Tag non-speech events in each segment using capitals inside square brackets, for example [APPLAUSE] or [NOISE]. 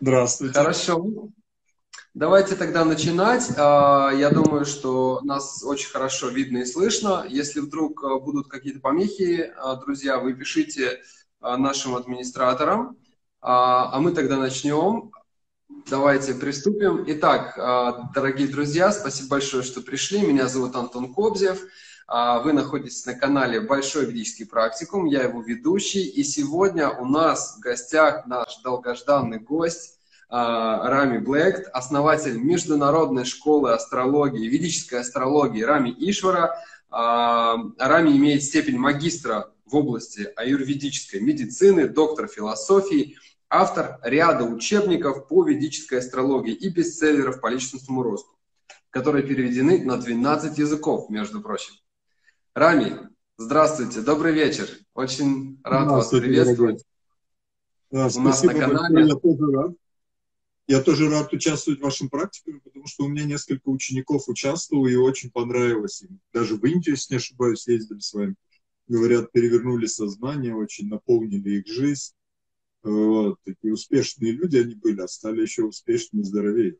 Здравствуйте. Хорошо. Давайте тогда начинать. А, я думаю, что нас очень хорошо видно и слышно. Если вдруг а, будут какие-то помехи, а, друзья, вы пишите нашим администраторам, а мы тогда начнем. Давайте приступим. Итак, дорогие друзья, спасибо большое, что пришли. Меня зовут Антон Кобзев. Вы находитесь на канале Большой ведический практикум. Я его ведущий. И сегодня у нас в гостях наш долгожданный гость а, Рами Блэкт, основатель Международной школы астрологии, ведической астрологии Рами Ишвара. А, Рами имеет степень магистра в области аюрведической медицины, доктор философии, автор ряда учебников по ведической астрологии и бестселлеров по личностному росту, которые переведены на 12 языков, между прочим. Рами, здравствуйте, добрый вечер. Очень рад вас приветствовать. Да, У нас на канале. Я тоже рад. Я тоже рад участвовать в вашем практике, потому что у меня несколько учеников участвовало и очень понравилось им. Даже в Индию, если не ошибаюсь, ездили с вами. Говорят, перевернули сознание, очень наполнили их жизнь. Вот. Такие успешные люди они были, а стали еще успешнее, здоровее.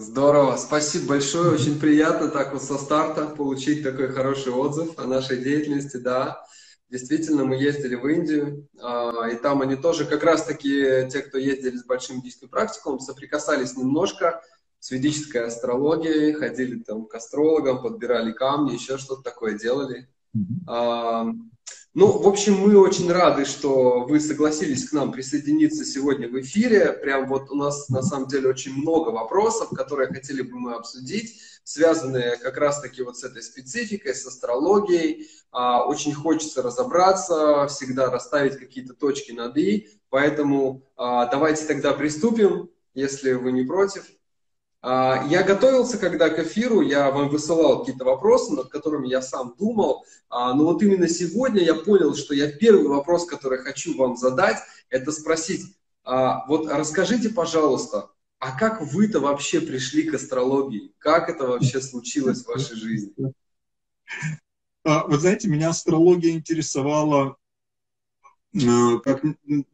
Здорово, спасибо большое, очень приятно так вот со старта получить такой хороший отзыв о нашей деятельности, да. Действительно, мы ездили в Индию, а, и там они тоже, как раз-таки те, кто ездили с большим ведическим практикумом, соприкасались немножко с ведической астрологией, ходили там к астрологам, подбирали камни, еще что-то такое делали. Mm-hmm. Ну, в общем, мы очень рады, что вы согласились к нам присоединиться сегодня в эфире. Прям вот у нас на самом деле очень много вопросов, которые хотели бы мы обсудить, связанные как раз-таки вот с этой спецификой, с астрологией. А, очень хочется разобраться, всегда расставить какие-то точки над «и». Поэтому а, давайте тогда приступим, если вы не против. А, я готовился, когда к эфиру, я вам высылал какие-то вопросы, над которыми я сам думал, а, но вот именно сегодня я понял, что я первый вопрос, который хочу вам задать, это спросить, а, вот расскажите, пожалуйста, а как вы-то вообще пришли к астрологии? Как это вообще случилось в вашей жизни? Вы знаете, меня астрология интересовала как,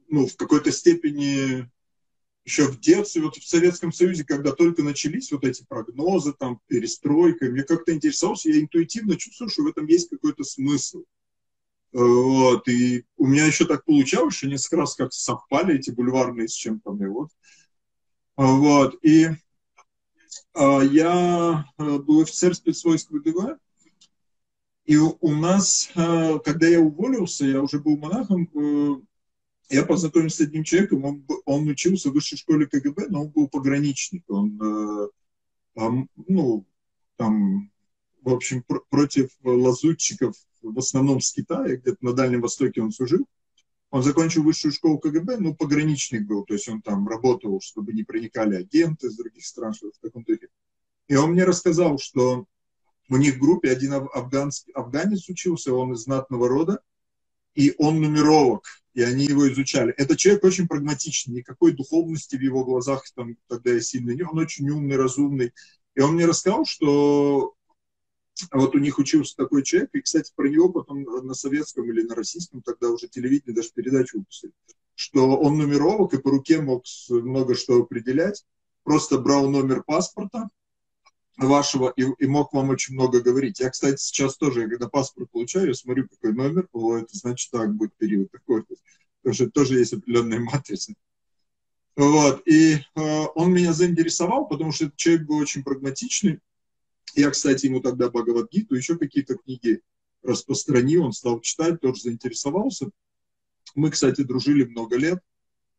ну, в какой-то степени еще в детстве, вот в Советском Союзе, когда только начались вот эти прогнозы, там, перестройка, мне как-то интересовался, я интуитивно чувствую, что в этом есть какой-то смысл. Вот, и у меня еще так получалось, что несколько раз как совпали эти бульварные с чем-то, и вот. Вот, и а, я э, был офицер спецвойск ВДВ, и у, нас, э, когда я уволился, я уже был монахом, э, я познакомился с одним человеком, он, он учился в высшей школе КГБ, но он был пограничник. Он, э, там, ну, там, в общем, пр против лазутчиков, в основном с Китая, где-то на Дальнем Востоке он служил. Он закончил высшую школу КГБ, но пограничник был, то есть он там работал, чтобы не проникали агенты из других стран, что в таком духе. И он мне рассказал, что у них в группе один афганский, афганец учился, он из знатного рода, и он нумеровок, и они его изучали. Этот человек очень прагматичный, никакой духовности в его глазах там тогда я сильно не, он очень умный, разумный. И он мне рассказал, что вот у них учился такой человек, и, кстати, про него потом на советском или на российском тогда уже телевидение даже передачу выпустили, что он нумеровок и по руке мог много что определять, просто брал номер паспорта, вашего и, и мог вам очень много говорить. Я, кстати, сейчас тоже, когда паспорт получаю, я смотрю, какой номер, о, это значит так будет период такой. Потому что тоже есть определенная матрица. Вот. И э, он меня заинтересовал, потому что этот человек был очень прагматичный. Я, кстати, ему тогда Бхагавадгиту, еще какие-то книги распространил, он стал читать, тоже заинтересовался. Мы, кстати, дружили много лет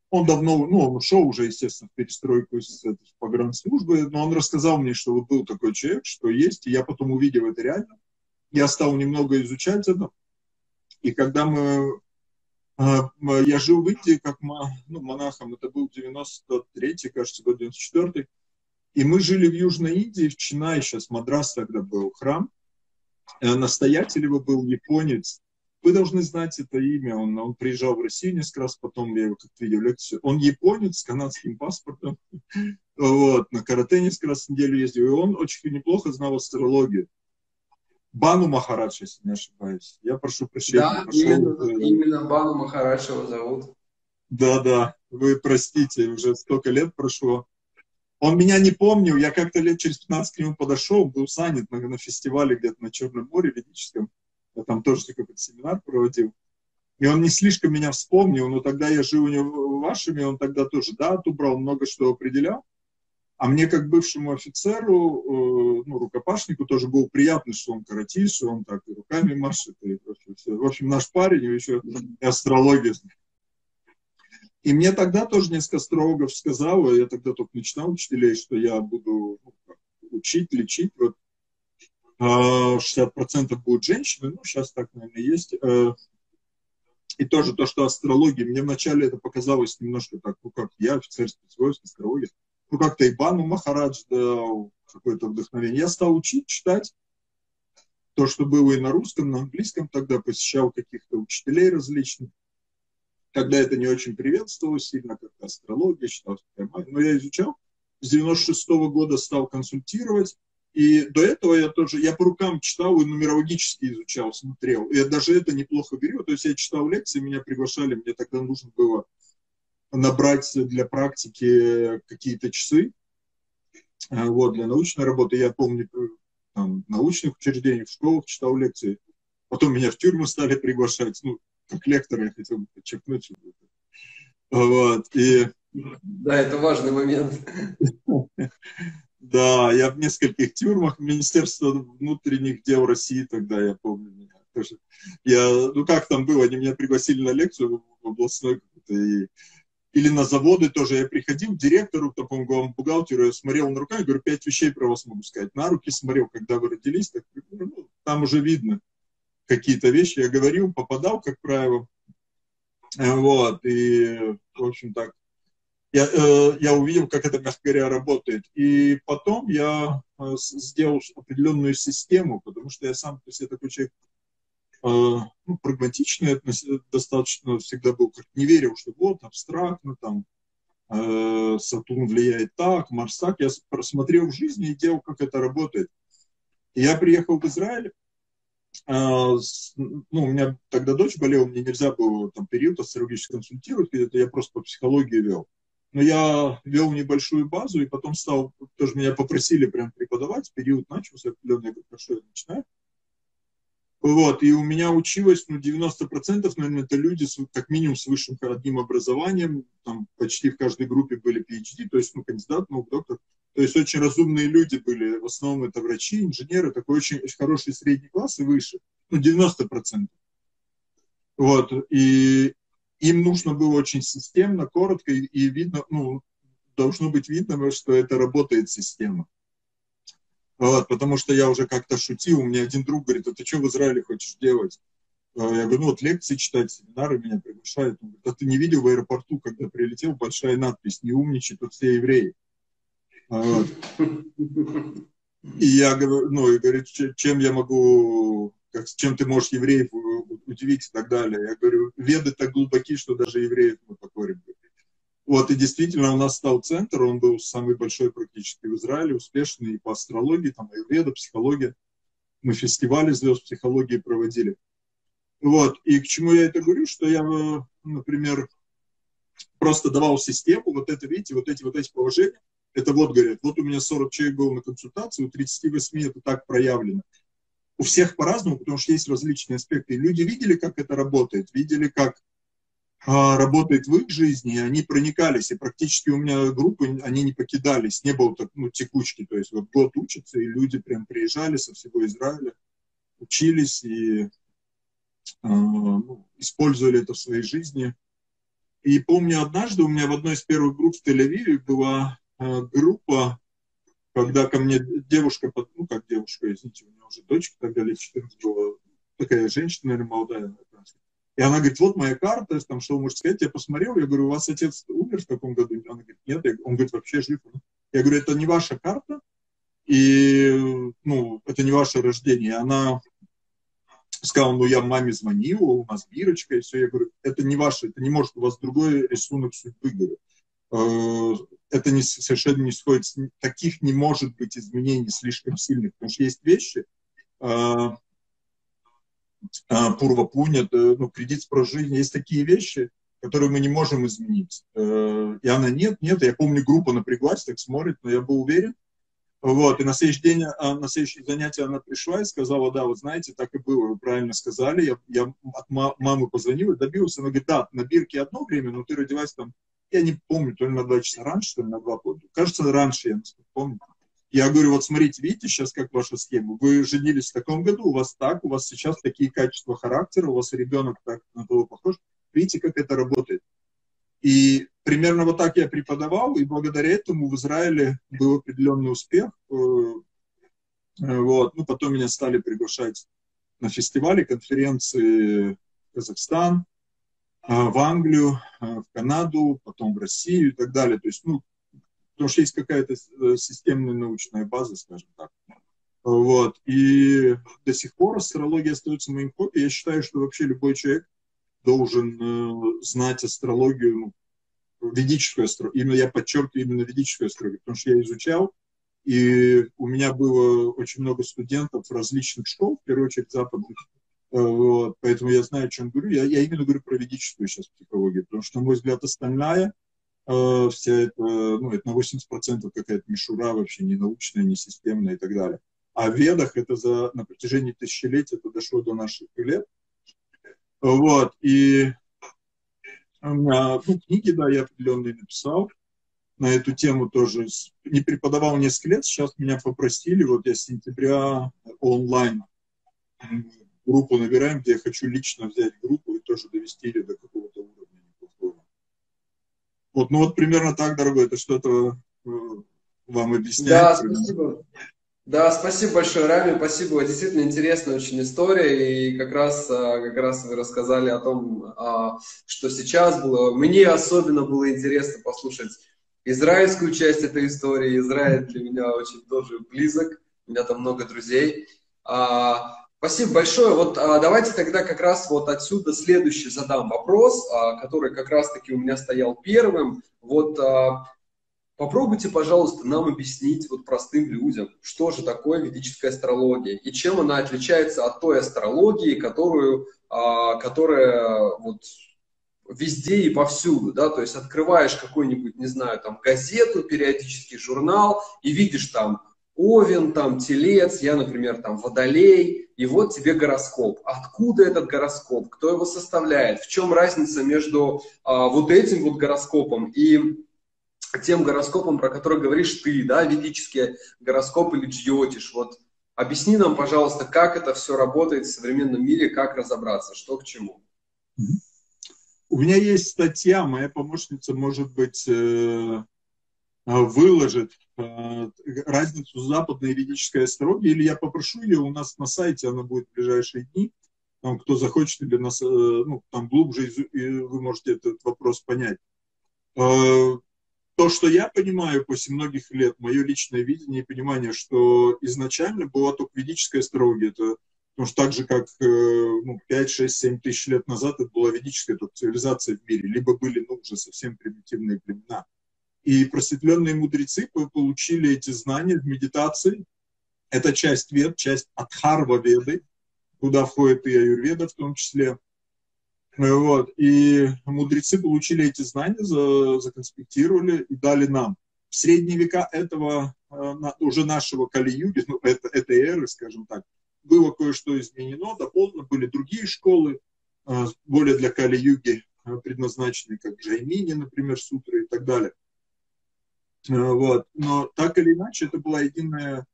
он давно, ну, он ушел уже, естественно, в перестройку из погранслужбы, но он рассказал мне, что вот был такой человек, что есть, и я потом увидел это реально. Я стал немного изучать это, и когда мы, а, я жил в Индии как ну, монахом, это был 93-й, кажется, год 94-й, и мы жили в Южной Индии, в Чинае, сейчас Мадрас тогда был храм, настоятель его был японец, вы должны знать это имя. Он, он приезжал в Россию несколько раз, потом я его как-то видел лекцию. Он японец с канадским паспортом. [LAUGHS] Вот, на карате несколько раз в неделю ездил. И он очень неплохо знал астрологию. Бану Махарадж, если не ошибаюсь. Я прошу прощения. Да, пошел, именно, э... именно Бану Махарадж его зовут. Да, да. вы простите, уже столько лет прошло. Он меня не помнил, я как-то лет через 15 к нему подошел, был занят на, на фестивале где-то на Черном море ведическом, я там тоже какой-то семинар проводил. И он не слишком меня вспомнил, но тогда я жил у него вашими, он тогда тоже дату брал, много что определял. А мне, как бывшему офицеру, э, ну, рукопашнику, тоже было приятно, что он каратист, он так и руками машет. И, в, общем, все. в общем, наш парень, еще и астрология. И мне тогда тоже несколько астрологов сказал, я тогда только начинал учителей, что я буду ну, учить, лечить. Вот 60% а, будут женщины, ну, сейчас так, наверное, есть. Э, и тоже то, что астрология, мне вначале это показалось немножко так, ну, как я, офицер спецвойск, астрология, ну, как-то Ибану Махарадж дал какое-то вдохновение. Я стал учить, читать то, что было и на русском, на английском тогда, посещал каких-то учителей различных. Когда это не очень приветствовалось сильно, как астрология, считалось, но я изучал. С 96 -го года стал консультировать, и до этого я тоже, я по рукам читал и нумерологически изучал, смотрел. И даже это неплохо беру. То есть я читал лекции, меня приглашали, мне тогда нужно было набрать для практики какие-то часы. А, вот, для научной работы. Я помню, э, там, в научных учреждениях, в школах читал лекции. Потом меня в тюрьму стали приглашать. Ну, как лектора я хотел бы подчеркнуть. Вот, и... Да, это важный момент. [LAUGHS] Да, я в нескольких тюрьмах Министерства внутренних дел России тогда, я помню, меня тоже. Я, ну как там было, они меня пригласили на лекцию в областной и, или на заводы тоже. Я приходил к директору, к такому главному бухгалтеру, я смотрел на руках, говорю, пять вещей про вас могу сказать. На руки смотрел, когда вы родились, так, ну, там уже видно какие-то вещи. Я говорил, попадал, как правило. Вот, и, в общем, так я, э, я увидел, как это, мягко говоря, работает. И потом я э, сделал определенную систему, потому что я сам, то есть я такой человек э, ну, прагматичный достаточно всегда был, как не верил, что вот абстрактно, там, э, Сатурн влияет так, Марс так. Я просмотрел в жизни и делал, как это работает. И я приехал в Израиль, э, ну, у меня тогда дочь болела, мне нельзя было там период астрологически консультировать, это я просто по психологии вел. Но я вел небольшую базу, и потом стал, тоже меня попросили прям преподавать, период начался определенный, говорю, хорошо, я начинаю. Вот, и у меня училось, ну, 90%, наверное, это люди с, как минимум с высшим одним образованием, там почти в каждой группе были PhD, то есть, ну, кандидат, ну, доктор. То есть очень разумные люди были, в основном это врачи, инженеры, такой очень, очень хороший средний класс и выше, ну, 90%. Вот, и им нужно было очень системно, коротко, и, и видно, ну, должно быть видно, что это работает система. Вот, потому что я уже как-то шутил, у меня один друг говорит, а ты что в Израиле хочешь делать? А я говорю, ну вот лекции читать, семинары меня приглашают. Он говорит, а ты не видел в аэропорту, когда прилетел, большая надпись, не умничай, тут все евреи. Вот. И я говорю, ну, и говорит, чем я могу как, чем ты можешь евреев удивить и так далее. Я говорю, веды так глубоки, что даже евреев мы покорим. Вот, и действительно у нас стал центр, он был самый большой практически в Израиле, успешный и по астрологии, там, и веда, психология. Мы фестивали звезд психологии проводили. Вот, и к чему я это говорю, что я, например, просто давал систему, вот это, видите, вот эти вот эти положения, это вот, говорят, вот у меня 40 человек было на консультации, у 38 это так проявлено у всех по-разному, потому что есть различные аспекты. Люди видели, как это работает, видели, как а, работает в их жизни, и они проникались, и практически у меня группы, они не покидались, не было так, ну, текучки, то есть вот год учатся, и люди прям приезжали со всего Израиля, учились и а, ну, использовали это в своей жизни. И помню, однажды у меня в одной из первых групп в Тель-Авиве была а, группа когда ко мне девушка, ну как девушка, извините, у меня уже дочка тогда лет 14 была, такая женщина, наверное, молодая, и она говорит, вот моя карта, там, что вы можете сказать? Я посмотрел, я говорю, у вас отец умер в каком году? Она говорит, нет. Он говорит, вообще жив. Я говорю, это не ваша карта, и, ну, это не ваше рождение. Она сказала, ну, я маме звонила, у нас бирочка, и все. Я говорю, это не ваше, это не может, у вас другой рисунок судьбы, говорю. Это не, совершенно не сходит, таких не может быть изменений слишком сильных, потому что есть вещи, э, э, Пурва Пуня, ну, кредит с жизни, есть такие вещи, которую мы не можем изменить. Э, и она нет, нет. Я помню, группа напряглась, так смотрит, но я был уверен. Вот, и на следующий день, а, на следующее занятие она пришла и сказала, да, вот знаете, так и было, вы правильно сказали. Я, я от мамы позвонил и добился. Она говорит, да, на бирке одно время, но ты родилась там, я не помню, то ли на два часа раньше, то ли на два года. Кажется, раньше, я помню. Я говорю, вот смотрите, видите сейчас, как ваша схема. Вы женились в таком году, у вас так, у вас сейчас такие качества характера, у вас ребенок так на того похож. Видите, как это работает. И примерно вот так я преподавал, и благодаря этому в Израиле был определенный успех. Э, э, вот. Ну, потом меня стали приглашать на фестивали, конференции Казахстан, в Англию, в Канаду, потом в Россию и так далее. То есть, ну, потому что есть какая-то системная научная база, скажем так. Вот. И до сих пор астрология остается моим хобби. Я считаю, что вообще любой человек должен э, знать астрологию, ну, ведическую астрологию. Именно я подчеркиваю именно ведическую астрологию, потому что я изучал, и у меня было очень много студентов различных школ, в первую очередь западных. Э, вот, поэтому я знаю, о чем говорю. Я, я именно говорю про ведическую сейчас психологию, потому что, на мой взгляд, остальная э, вся это, ну, это на 80% какая-то мишура вообще не научная, не системная и так далее. А в ведах это за, на протяжении тысячелетий это дошло до наших лет. Вот, и ну, книги, да, я определенные написал на эту тему тоже. Не преподавал несколько лет, сейчас меня попросили, вот я с сентября онлайн группу набираем, где я хочу лично взять группу и тоже довести ее до какого-то уровня неплохого. Вот, ну вот примерно так, дорогой, это что-то э, вам объясняет. Да, спасибо. Да, спасибо большое, Рами, спасибо. Действительно интересная очень история. И как раз, а, как раз вы рассказали о том, а, что сейчас было. Мне особенно было интересно послушать израильскую часть этой истории. Израиль для меня очень тоже близок. У меня там много друзей. А, спасибо большое. Вот давайте тогда как раз вот отсюда следующий задам вопрос, который как раз-таки у меня стоял первым. Вот Попробуйте, пожалуйста, нам объяснить вот простым людям, что же такое ведическая астрология и чем она отличается от той астрологии, которую, а, которая вот везде и повсюду, да, то есть открываешь какую-нибудь, не знаю, там газету, периодический журнал и видишь там Овен, там Телец, я, например, там Водолей, и вот тебе гороскоп. Откуда этот гороскоп? Кто его составляет? В чем разница между а, вот этим вот гороскопом и тем гороскопам, про которые говоришь ты, да, ведические гороскопы или джиотиш. Вот объясни нам, пожалуйста, как это все работает в современном мире, как разобраться, что к чему. У меня есть статья, моя помощница, может быть, э, выложит э, разницу западной ведической астрологии, или я попрошу ее у нас на сайте, она будет в ближайшие дни. Там, кто захочет, или нас, э, ну, там глубже вы можете этот вопрос понять то, что я понимаю после многих лет, мое личное видение и понимание, что изначально была только ведическая астрология. Это, потому что так же, как э, ну, 5, 6, 7 тысяч лет назад это была ведическая только цивилизация в мире, либо были ну, уже совсем примитивные племена. И просветленные мудрецы получили эти знания в медитации. Это часть вед, часть Адхарва веды, куда входит и аюрведа в том числе. Вот. И мудрецы получили эти знания, законспектировали и дали нам. В средние века этого, э, уже нашего Кали-юги, ну, это, этой эры, скажем так, было кое-что изменено, дополнено, были другие школы, э, более для Кали-юги э, предназначенные, как Джаймини, например, сутры и так далее. Вот. Но так или иначе, это была единая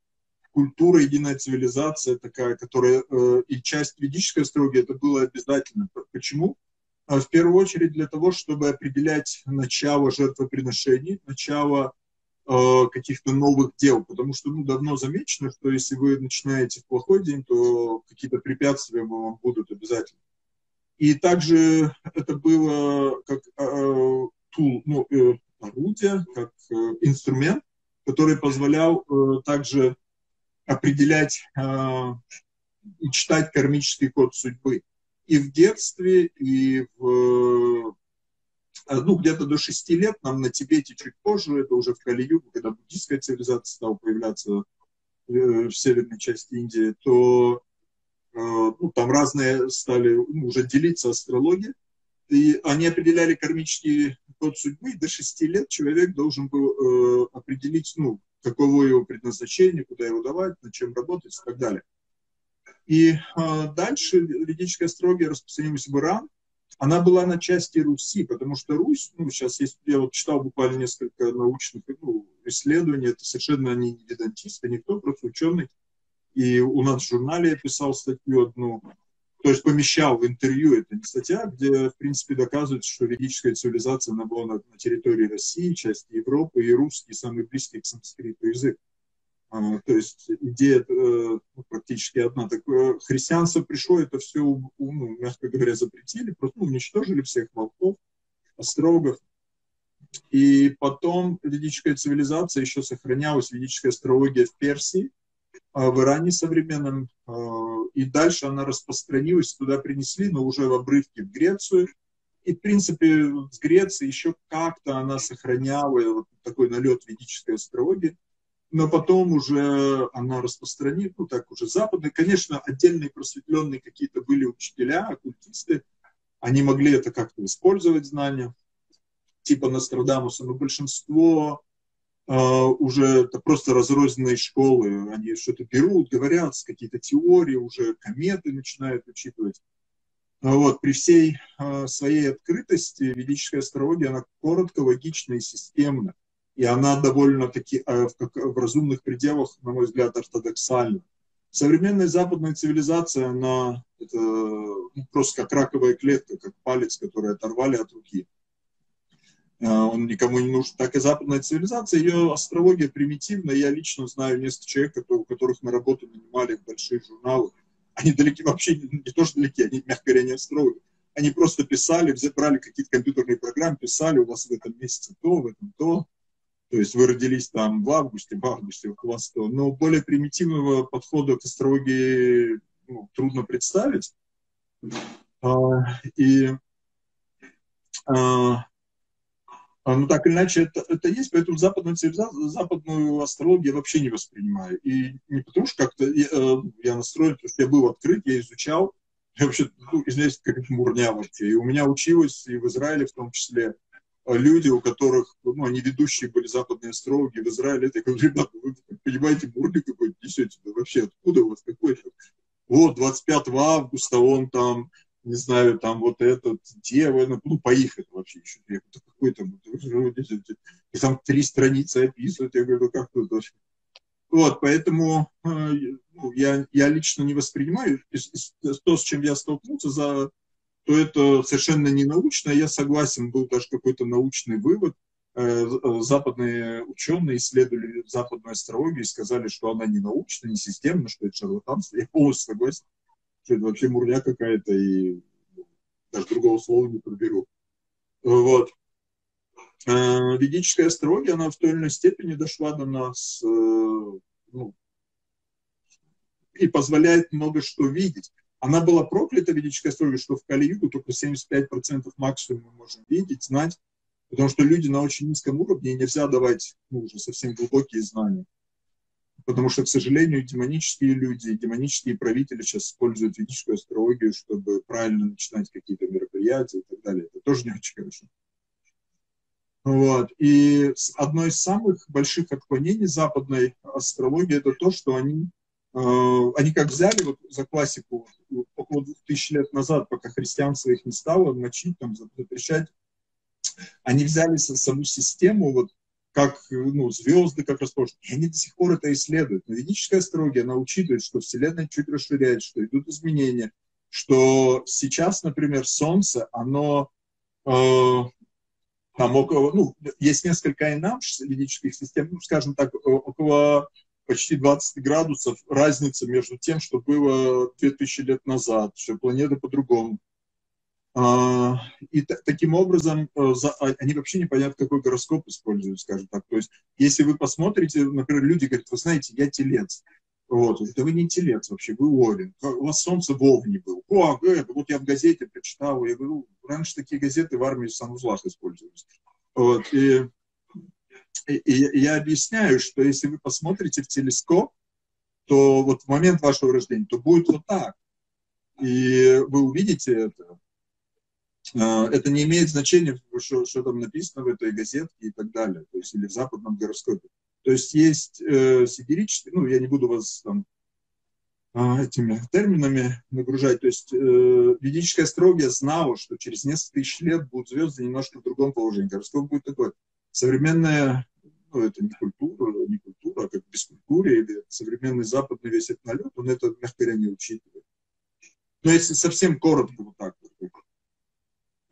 культура, единая цивилизация такая, которая э, и часть ведической астрологии, это было обязательно. Почему? А в первую очередь для того, чтобы определять начало жертвоприношений, начало э, каких-то новых дел, потому что ну, давно замечено, что если вы начинаете в плохой день, то какие-то препятствия вам будут обязательно. И также это было как э, тул, ну, э, орудие, как э, инструмент, который позволял э, также определять э, и читать кармический код судьбы. И в детстве, и в, ну, где-то до шести лет, нам на Тибете чуть позже, это уже в Кали-Югу, когда буддийская цивилизация стала появляться в северной части Индии, то ну, там разные стали ну, уже делиться астрологией. И они определяли кармический код судьбы, до 6 лет человек должен был э, определить, ну, каково его предназначение, куда его давать, над чем работать и так далее. И э, дальше ведическая астрология распространилась в Иран. Она была на части Руси, потому что Русь, ну, сейчас есть, я вот читал буквально несколько научных ну, исследований, это совершенно они не ведантисты, никто, просто ученый. И у нас в журнале я писал статью одну, то есть помещал в интервью, это не статья, где, в принципе, доказывается, что ведическая цивилизация она была на, на территории России, части Европы, и русский самый близкий к санскриту язык. А, то есть идея э, ну, практически одна. Такое христианство пришло, это все, ну, мягко говоря, запретили, просто ну, уничтожили всех волков, острогов. И потом ведическая цивилизация еще сохранялась, ведическая астрология в Персии, в Иране современном, а, и дальше она распространилась, туда принесли, но уже в обрывке в Грецию. И, в принципе, с Греции еще как-то она сохраняла вот такой налет ведической астрологии но потом уже она распространит, ну так уже западные. Конечно, отдельные просветленные какие-то были учителя, оккультисты, они могли это как-то использовать, знания, типа Нострадамуса, но большинство уже это просто разрозненные школы, они что-то берут, говорят, какие-то теории, уже кометы начинают учитывать. Вот, при всей э, своей открытости ведическая астрология, она коротко, логична и системна и она довольно-таки в разумных пределах, на мой взгляд, ортодоксальна. Современная западная цивилизация, она это, ну, просто как раковая клетка, как палец, который оторвали от руки. Э, он никому не нужен. Так и западная цивилизация, ее астрология примитивная. Я лично знаю несколько человек, у которых мы работу нанимали большие журналы. Они далеки, вообще не, то, что далеки, они, мягко говоря, не астрологи. Они просто писали, брали какие-то компьютерные программы, писали, у вас в этом месяце то, в этом то, то есть вы родились там в августе, в августе у вас то. Но более примитивного подхода к астрологии ну, трудно представить. А, и а, а, ну, так или иначе, это, это есть, поэтому западную западную астрологию я вообще не воспринимаю. И не потому что как-то я, э, я настроен, потому что я был открыт, я изучал, я вообще, ну, извиняюсь, как мурня вообще. И у меня училось, и в Израиле в том числе, люди, у которых, ну, они ведущие были западные астрологи в Израиле, я говорю, ребята, вы понимаете, бурли какой-то несете, да вообще откуда у вас какой-то? Вот, 25 августа он там, не знаю, там вот этот, дева, ну, ну поехали вообще еще, я какой там, и там три страницы описывают, я говорю, как тут вообще? Вот, поэтому э, ну, я, я лично не воспринимаю то, с чем я столкнулся за то это совершенно не научно. Я согласен, был даже какой-то научный вывод. Э, э, западные ученые исследовали западную астрологию и сказали, что она не научна, не системна, что это шарлатанство. Я полностью согласен, что это вообще мурня какая-то, и даже другого слова не проберу. Вот. Э, ведическая астрология, она в той или иной степени дошла до нас ну, и позволяет много что видеть. Она была проклята, ведическая астрология, что в Кали-Югу только 75% максимум мы можем видеть, знать, потому что люди на очень низком уровне, и нельзя давать ну, уже совсем глубокие знания. Потому что, к сожалению, демонические люди, демонические правители сейчас используют ведическую астрологию, чтобы правильно начинать какие-то мероприятия и так далее. Это тоже не очень хорошо. Вот. И одно из самых больших отклонений западной астрологии это то, что они Э, они как взяли вот за классику около двух тысяч лет назад, пока христианство их не стало мочить, там, запрещать, они взяли саму систему, вот как ну, звезды, как расположены, и они до сих пор это исследуют. Но ведическая астрология, она учитывает, что Вселенная чуть расширяется, что идут изменения, что сейчас, например, Солнце, оно э, там около, ну, есть несколько инам ведических систем, ну, скажем так, около почти 20 градусов разница между тем, что было 2000 лет назад, что планеты по-другому. А, и таким образом э, а, они вообще не понятно, какой гороскоп используют, скажем так. То есть, если вы посмотрите, например, люди говорят, вы знаете, я телец. Вот, да вы не телец вообще, вы овен. У вас солнце в овне был. О, э, вот я в газете прочитал, я говорю, раньше такие газеты в армии в санузлах использовались. Вот, и и я объясняю, что если вы посмотрите в телескоп, то вот в момент вашего рождения, то будет вот так. И вы увидите это. Это не имеет значения, что, что там написано в этой газетке и так далее, то есть или в западном гороскопе. То есть есть э, сидерические, ну, я не буду вас там а, этими терминами нагружать. То есть э, ведическая астрология знала, что через несколько тысяч лет будут звезды немножко в другом положении. Гороскоп будет такой. Современная, ну, это не культура, не культура, а как бескультуре или современный западный весь этот налет, он это, мягко говоря, не учитывает. Но если совсем коротко вот так вот.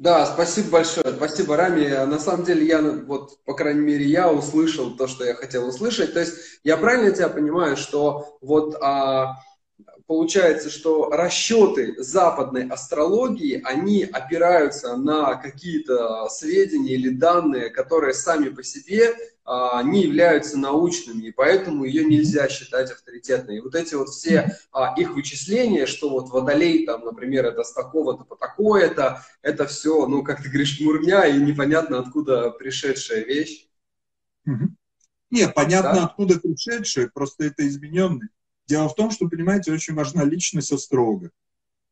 Да, спасибо большое, спасибо, Рами. На самом деле, я, вот, по крайней мере, я услышал то, что я хотел услышать. То есть, я правильно тебя понимаю, что вот а, получается, что расчеты западной астрологии, они опираются на какие-то сведения или данные, которые сами по себе а, не являются научными, и поэтому ее нельзя считать авторитетной. И вот эти вот все а, их вычисления, что вот водолей, там, например, это с такого-то по такое-то, это все, ну, как ты говоришь, мурня и непонятно откуда пришедшая вещь. Не, понятно, да? откуда пришедшая, просто это измененный. Дело в том, что, понимаете, очень важна личность астролога.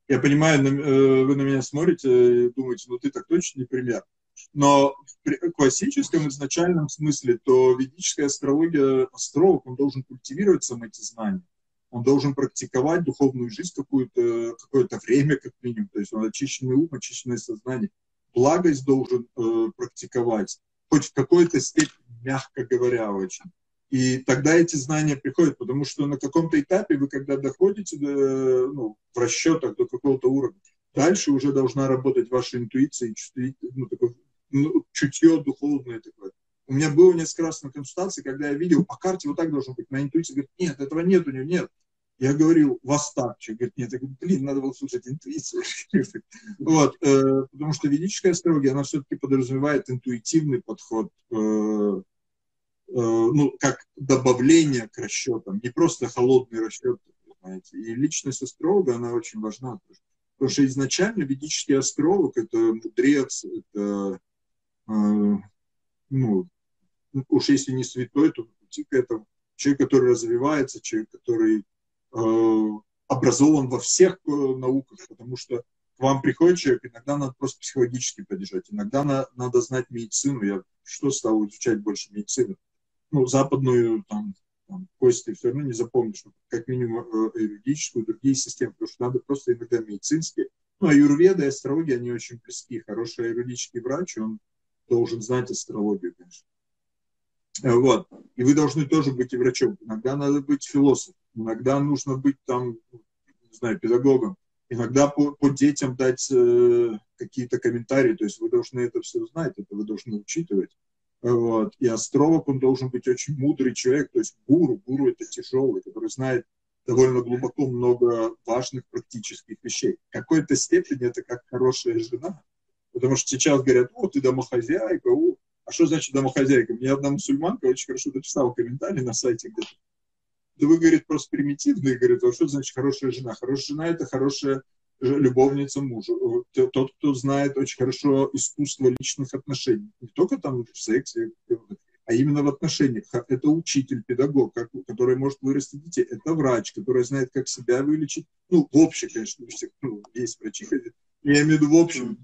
Я понимаю, э, вы на меня смотрите и думаете, ну ты так точно не пример. Но в классическом изначальном смысле, то ведическая астрология, астролог, он должен культивировать сам эти знания. Он должен практиковать духовную жизнь какое-то какое время, как минимум. То есть он очищенный ум, очищенное сознание. Благость должен э, практиковать, хоть в какой-то степени, мягко говоря, очень. И тогда эти знания приходят, потому что на каком-то этапе вы, когда доходите до, ну, в расчетах до какого-то уровня, дальше уже должна работать ваша интуиция и ну, ну, чутье духовное такое. У меня было несколько раз на консультации, когда я видел, по карте вот так должно быть. На интуиции говорит, нет, этого нет у него, нет. Я говорил, вас так. Говорит, нет. Я говорю, блин, надо было слушать интуицию. [LAUGHS] вот, э, потому что ведическая астрология, она все-таки подразумевает интуитивный подход Э, ну, как добавление к расчетам, не просто холодный расчет, понимаете. И личность астролога, она очень важна. Потому что изначально ведический астролог – это мудрец, это, э, ну, уж если не святой, то к этому. Человек, который развивается, человек, который э, образован во всех э, науках, потому что к вам приходит человек, иногда надо просто психологически поддержать, иногда на, надо знать медицину. Я что стал изучать больше медицину? Ну, западную там, там, кости все равно не запомнишь, ну, как минимум э, юридическую, другие системы, потому что надо просто иногда медицинские. Ну, а юрведа и астрология, они очень близки. Хороший юридический врач, он должен знать астрологию, конечно. Э, вот. И вы должны тоже быть и врачом. Иногда надо быть философом, иногда нужно быть там, не знаю, педагогом, иногда по, по детям дать э, какие-то комментарии, то есть вы должны это все знать, это вы должны учитывать. Вот. И астролог, он должен быть очень мудрый человек, то есть гуру, гуру это тяжелый, который знает довольно глубоко много важных практических вещей. В какой-то степени это как хорошая жена, потому что сейчас говорят, о, ты домохозяйка, о, а что значит домохозяйка? Мне одна мусульманка очень хорошо написала комментарий на сайте где-то. Да вы, говорит, просто примитивные, говорит, а что значит хорошая жена? Хорошая жена – это хорошая любовница мужу. Тот, кто знает очень хорошо искусство личных отношений. Не только там в сексе, а именно в отношениях. Это учитель, педагог, который может вырастить детей. Это врач, который знает, как себя вылечить. Ну, в общем, конечно, у всех ну, есть врачи. Я имею в виду в общем,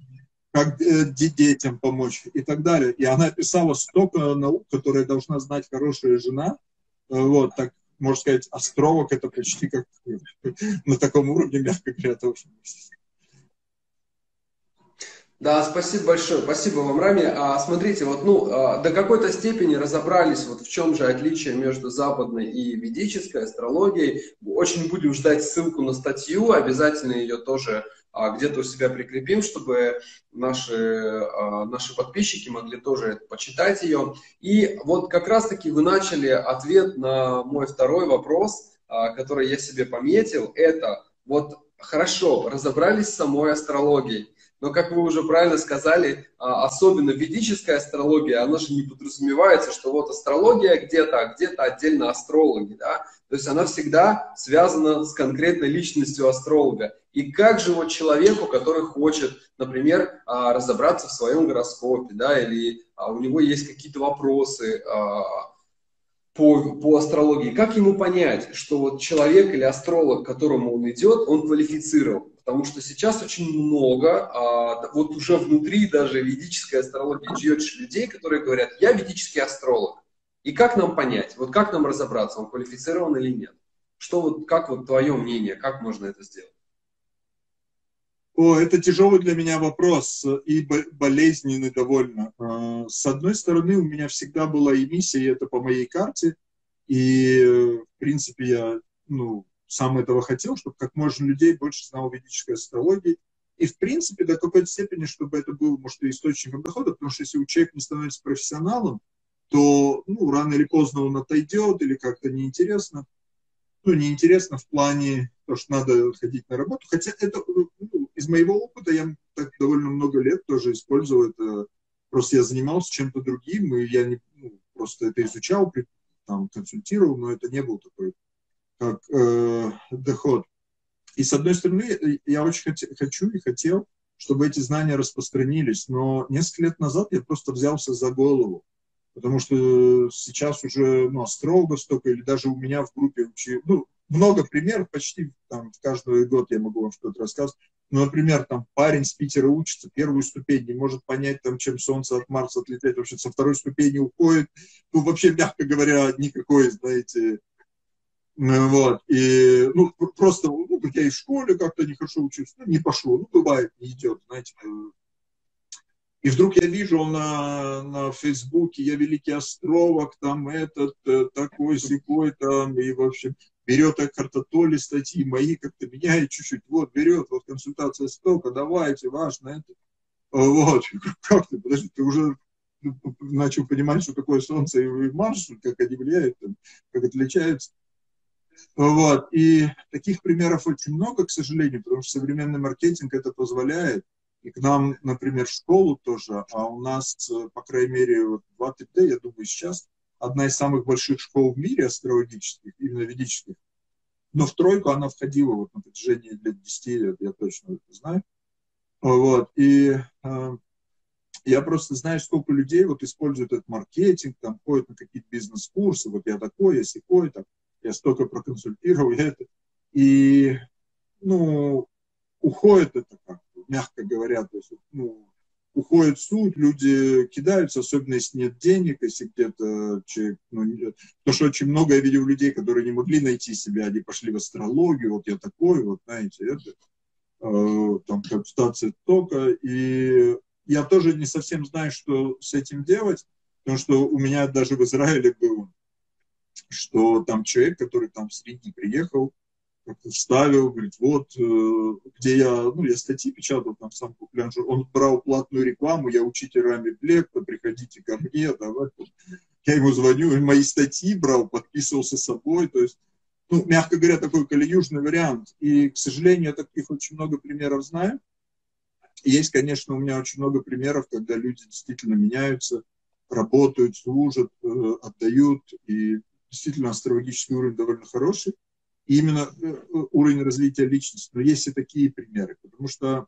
как э, детям помочь и так далее. И она писала столько наук, которые должна знать хорошая жена. Вот, так можно сказать, островок это почти как [LAUGHS] на таком уровне, мягко говоря. Да, спасибо большое, спасибо вам, Рами. А, смотрите, вот, ну, а, до какой-то степени разобрались, вот в чем же отличие между западной и ведической астрологией. Очень будем ждать ссылку на статью, обязательно ее тоже где-то у себя прикрепим, чтобы наши, а, наши подписчики могли тоже почитать ее. И вот как раз-таки вы начали ответ на мой второй вопрос, а, который я себе пометил. Это вот хорошо, разобрались с самой астрологией. Но, как вы уже правильно сказали, особенно ведическая астрология, она же не подразумевается, что вот астрология где-то, а где-то отдельно астрологи, да? То есть она всегда связана с конкретной личностью астролога. И как же вот человеку, который хочет, например, а, разобраться в своем гороскопе, да, или а, у него есть какие-то вопросы, а, по, по астрологии, как ему понять, что вот человек или астролог, к которому он идет, он квалифицирован? Потому что сейчас очень много, а, вот уже внутри даже ведической астрологии джиотиш людей, которые говорят, я ведический астролог. И как нам понять, вот как нам разобраться, он квалифицирован или нет? Что вот, как вот твое мнение, как можно это сделать? О, это тяжелый для меня вопрос и болезненный довольно. А, с одной стороны, у меня всегда была и миссия, и это по моей карте. И, в принципе, я ну, сам этого хотел, чтобы как можно людей больше знало ведической астрологии. И, в принципе, до какой-то степени, чтобы это был, может, и источником дохода, потому что если у человека не становится профессионалом, то ну, рано или поздно он отойдет или как-то неинтересно. Ну, неинтересно в плане, то, что надо ходить на работу. Хотя это ну, из моего опыта я так довольно много лет тоже использовал это. Просто я занимался чем-то другим, и я не, ну, просто это изучал, там, консультировал, но это не был такой как э, доход. И с одной стороны, я очень хот- хочу и хотел, чтобы эти знания распространились, но несколько лет назад я просто взялся за голову, потому что сейчас уже ну, астрологов столько, или даже у меня в группе, ну, много примеров, почти там каждый год я могу вам что-то рассказывать. Ну, например, там парень с Питера учится, первую ступень, не может понять, там, чем Солнце от Марса отлетает, вообще со второй ступени уходит. Ну, вообще, мягко говоря, никакой, знаете, вот, и, ну, просто, ну, я и в школе как-то нехорошо учусь, ну, не пошло, ну, бывает, не идет, знаете. И вдруг я вижу на, на Фейсбуке, я великий островок, там этот, э, такой, секой, там, и, в общем, берет картотоли статьи мои, как-то меняет чуть-чуть, вот, берет, вот, консультация столько, давайте, важно это. Вот, [LAUGHS] как ты, подожди, ты уже начал понимать, что такое Солнце и Марс, как они влияют, как отличаются. Вот. И таких примеров очень много, к сожалению, потому что современный маркетинг это позволяет. И к нам, например, в школу тоже, а у нас, по крайней мере, вот 2-3D, я думаю, сейчас одна из самых больших школ в мире астрологических, именно ведических. Но в тройку она входила вот на протяжении лет 10 лет, я точно это знаю. Вот. И э, я просто знаю, сколько людей вот используют этот маркетинг, там ходят на какие-то бизнес-курсы, вот я такой, я секой, там я столько проконсультировал, я это, и, ну, уходит это как мягко говоря, то есть, ну, уходит суд, люди кидаются, особенно если нет денег, если где-то человек, ну, потому что очень много я видел людей, которые не могли найти себя, они пошли в астрологию, вот я такой, вот, знаете, это, э, там, консультация тока, и я тоже не совсем знаю, что с этим делать, потому что у меня даже в Израиле был что там человек, который там в средний приехал, вставил, говорит, вот, э, где я, ну, я статьи печатал там сам популярный, он брал платную рекламу, я учитель Рами Блекта, приходите ко мне, давай. Я ему звоню, мои статьи брал, подписывался собой, то есть, ну, мягко говоря, такой калиюжный вариант. И, к сожалению, я таких очень много примеров знаю. есть, конечно, у меня очень много примеров, когда люди действительно меняются, работают, служат, э, отдают, и действительно астрологический уровень довольно хороший, и именно э, уровень развития личности. Но есть и такие примеры, потому что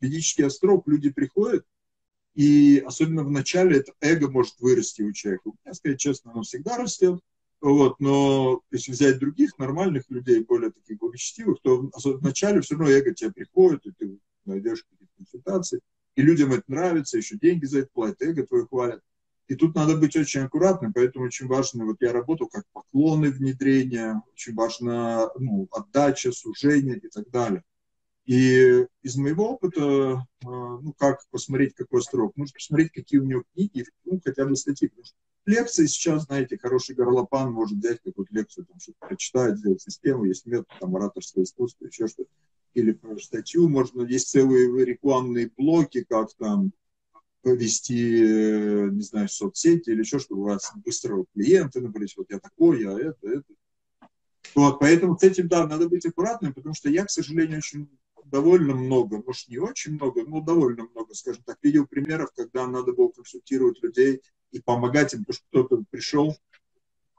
ведический астролог, люди приходят, и особенно в начале это эго может вырасти у человека. У меня, сказать честно, оно всегда растет. Вот, но если взять других нормальных людей, более таких благочестивых, то в начале все равно эго тебе приходит, и ты найдешь какие-то консультации, и людям это нравится, еще деньги за это платят, эго твое хвалят. И тут надо быть очень аккуратным, поэтому очень важно, вот я работал как поклоны внедрения, очень важно ну, отдача, служение и так далее. И из моего опыта, а, ну, как посмотреть, какой строк, нужно посмотреть, какие у него книги, ну, хотя бы статьи. Потому что лекции сейчас, знаете, хороший горлопан может взять какую-то лекцию, там, что-то прочитать, сделать систему, есть метод, там, ораторское искусство, еще что-то. Или статью можно, есть целые рекламные блоки, как там, вести, э, не знаю, соцсети или еще, чтобы у вас быстро клиенты набрались, вот я такой, я это, это. Вот, поэтому с этим, да, надо быть аккуратным, потому что я, к сожалению, очень довольно много, может, не очень много, но довольно много, скажем так, видел примеров, когда надо было консультировать людей и помогать им, потому что кто-то пришел,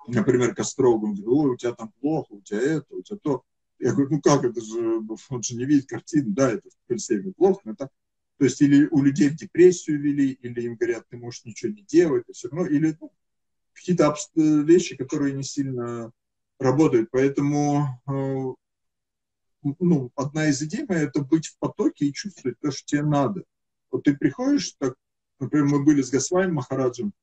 например, к астрологу, он говорит, ой, у тебя там плохо, у тебя это, у тебя то. Я говорю, ну как, это же, он же не видит картину, да, это в принципе плохо, но это то есть или у людей в депрессию вели, или им говорят, ты можешь ничего не делать, и все равно, или ну, какие-то вещи, которые не сильно работают. Поэтому ну, одна из идей моя – это быть в потоке и чувствовать то, что тебе надо. Вот ты приходишь, так, например, мы были с Госвами Махараджем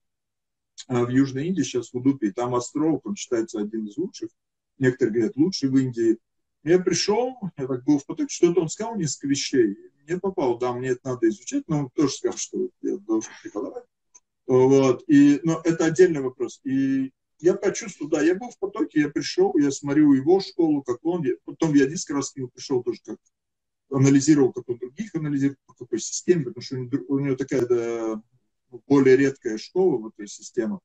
в Южной Индии, сейчас в Удупе, и там островок, он считается один из лучших, некоторые говорят, лучший в Индии. Я пришел, я так был в потоке, что-то он сказал, несколько вещей. Мне попало, да, мне это надо изучать, но он тоже сказал, что я должен преподавать. Вот. И, но это отдельный вопрос. И я почувствовал, да, я был в потоке, я пришел, я смотрю его школу, как он, я, потом я несколько раз к нему пришел тоже как анализировал, как он других анализирует, по какой системе, потому что у него такая да, более редкая школа в этой системе.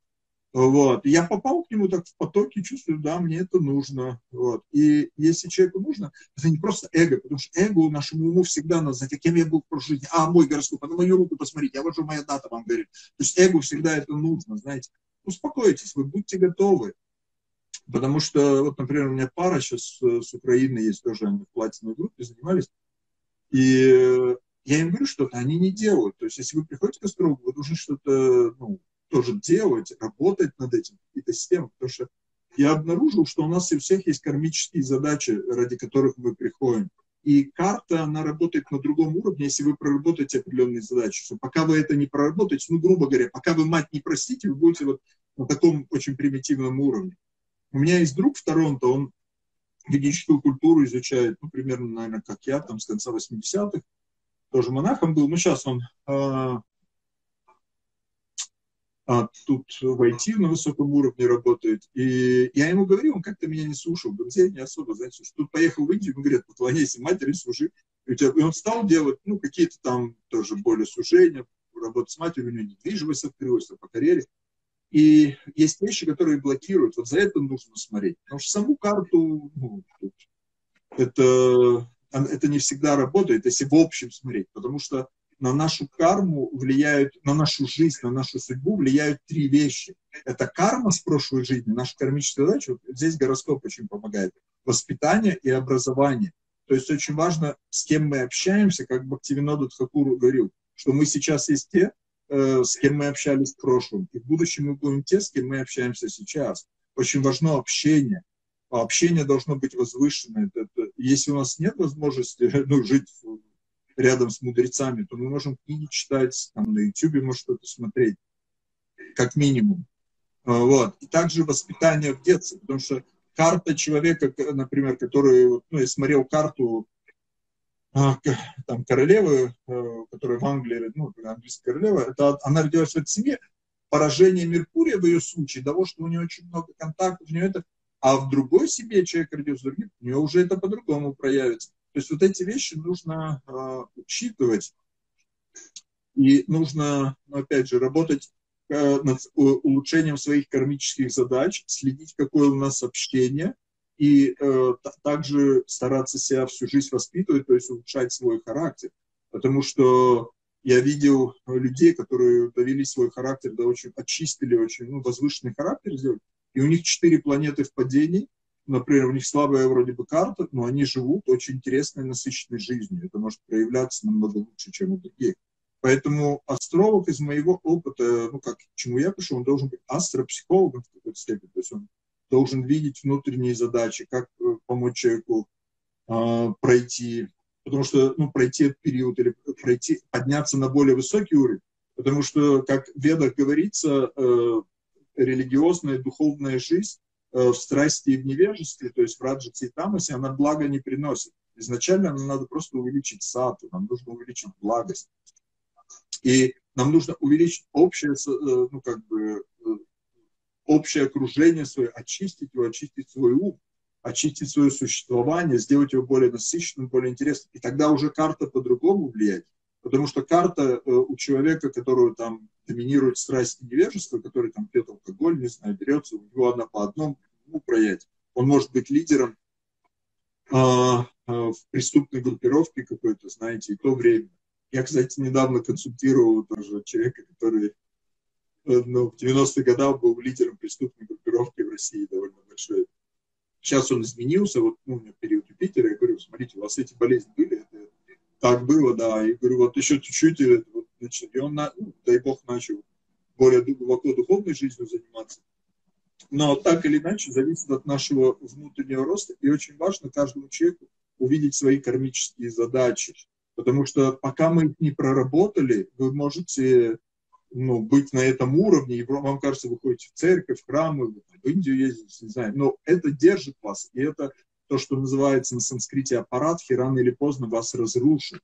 Вот. Я попал к нему так в потоке, чувствую, да, мне это нужно. Вот. И если человеку нужно, это не просто эго, потому что эго нашему уму всегда надо знать, кем я был в прошлой жизни. А, мой гороскоп, а на мою руку посмотрите, а вот же моя дата вам говорит. То есть эго всегда это нужно, знаете. Успокойтесь, вы будьте готовы. Потому что, вот, например, у меня пара сейчас с Украины есть, тоже они в платиновой группе занимались. И я им говорю что-то, они не делают. То есть, если вы приходите к астрологу, вы должны что-то ну, тоже делать, работать над этим, какие-то системы. Потому что я обнаружил, что у нас у всех есть кармические задачи, ради которых мы приходим. И карта, она работает на другом уровне, если вы проработаете определенные задачи. Что пока вы это не проработаете, ну, грубо говоря, пока вы мать не простите, вы будете вот на таком очень примитивном уровне. У меня есть друг в Торонто, он ведическую культуру изучает, ну, примерно, наверное, как я, там, с конца 80-х. Тоже монахом был, но сейчас он а, а, тут в IT на высоком уровне работает. И я ему говорил, он как-то меня не слушал, друзей не особо, знаете, что тут поехал в Индию, ему говорят, поклоняйся матери, служи. И, у тебя, и он стал делать, ну, какие-то там тоже более сужения, работать с матерью, у него недвижимость открылась по карьере. И есть вещи, которые блокируют. Вот за это нужно смотреть. Потому что саму карту, ну, это, это не всегда работает, если в общем смотреть. Потому что на нашу карму влияют, на нашу жизнь, на нашу судьбу влияют три вещи. Это карма с прошлой жизни, наша кармическая задача. Вот здесь гороскоп очень помогает. Воспитание и образование. То есть очень важно, с кем мы общаемся, как Бхактивинода Тхакур говорил, что мы сейчас есть те, Э, с кем мы общались в прошлом. И в будущем мы будем те, с кем мы общаемся сейчас. Очень важно общение. Общение должно быть возвышенное. Если у нас нет возможности [LAUGHS] ну, жить рядом с мудрецами, то мы можем книги читать, там, на YouTube может что-то смотреть, как минимум. А, вот. И также воспитание в детстве, потому что карта человека, например, который, ну, я смотрел карту а, там, королевы, э, которая в Англии, ну, английская королева, это, она родилась в этой семье, поражение Меркурия в ее случае, того, что у нее очень много контактов, у нее это, а в другой семье человек родился у нее уже это по-другому проявится. То есть вот эти вещи нужно э, учитывать. И нужно, ну, опять же, работать э, над улучшением своих кармических задач, следить, какое у нас общение – и э, также стараться себя всю жизнь воспитывать, то есть улучшать свой характер. Потому что я видел людей, которые довели свой характер, да, очень очистили, очень ну, возвышенный характер сделали, и у них четыре планеты в падении, например, у них слабая вроде бы карта, но они живут очень интересной, насыщенной жизнью. Это может проявляться намного лучше, чем у других. Поэтому астролог из моего опыта, ну как, чему я пришел, он должен быть астропсихологом в какой-то степени. То есть он должен видеть внутренние задачи, как э, помочь человеку э, пройти, потому что, ну, пройти этот период или пройти, подняться на более высокий уровень, потому что, как в ведах говорится, э, религиозная, духовная жизнь в страсти и в невежестве, то есть в раджасе и тамасе, она благо не приносит. Изначально нам надо просто увеличить сату, нам нужно увеличить благость. И нам нужно увеличить общее, э, ну, как бы, общее окружение свое, очистить его, очистить свой ум, очистить свое существование, сделать его более насыщенным, более интересным. И тогда уже карта по-другому влияет. Потому что карта э, у человека, которого там доминирует страсть и невежество, который там пьет алкоголь, не знаю, берется, у него одна по одному проять. Он может быть лидером э, э, в преступной группировке какой-то, знаете, и то время. Я, кстати, недавно консультировал тоже человека, который ну, в 90-х годах был лидером преступной группировки в России довольно большой. Сейчас он изменился, вот ну, у меня период Юпитера, я говорю, смотрите, у вас эти болезни были, это, так было, да, и говорю, вот еще чуть-чуть, и, вот, значит, и он, ну, дай бог, начал более глубоко духовной жизнью заниматься. Но так или иначе зависит от нашего внутреннего роста. И очень важно каждому человеку увидеть свои кармические задачи. Потому что пока мы их не проработали, вы можете ну, быть на этом уровне, и вам кажется, вы ходите в церковь, в храмы, в Индию ездите, не знаю, но это держит вас, и это то, что называется на санскрите аппарат, рано или поздно вас разрушит.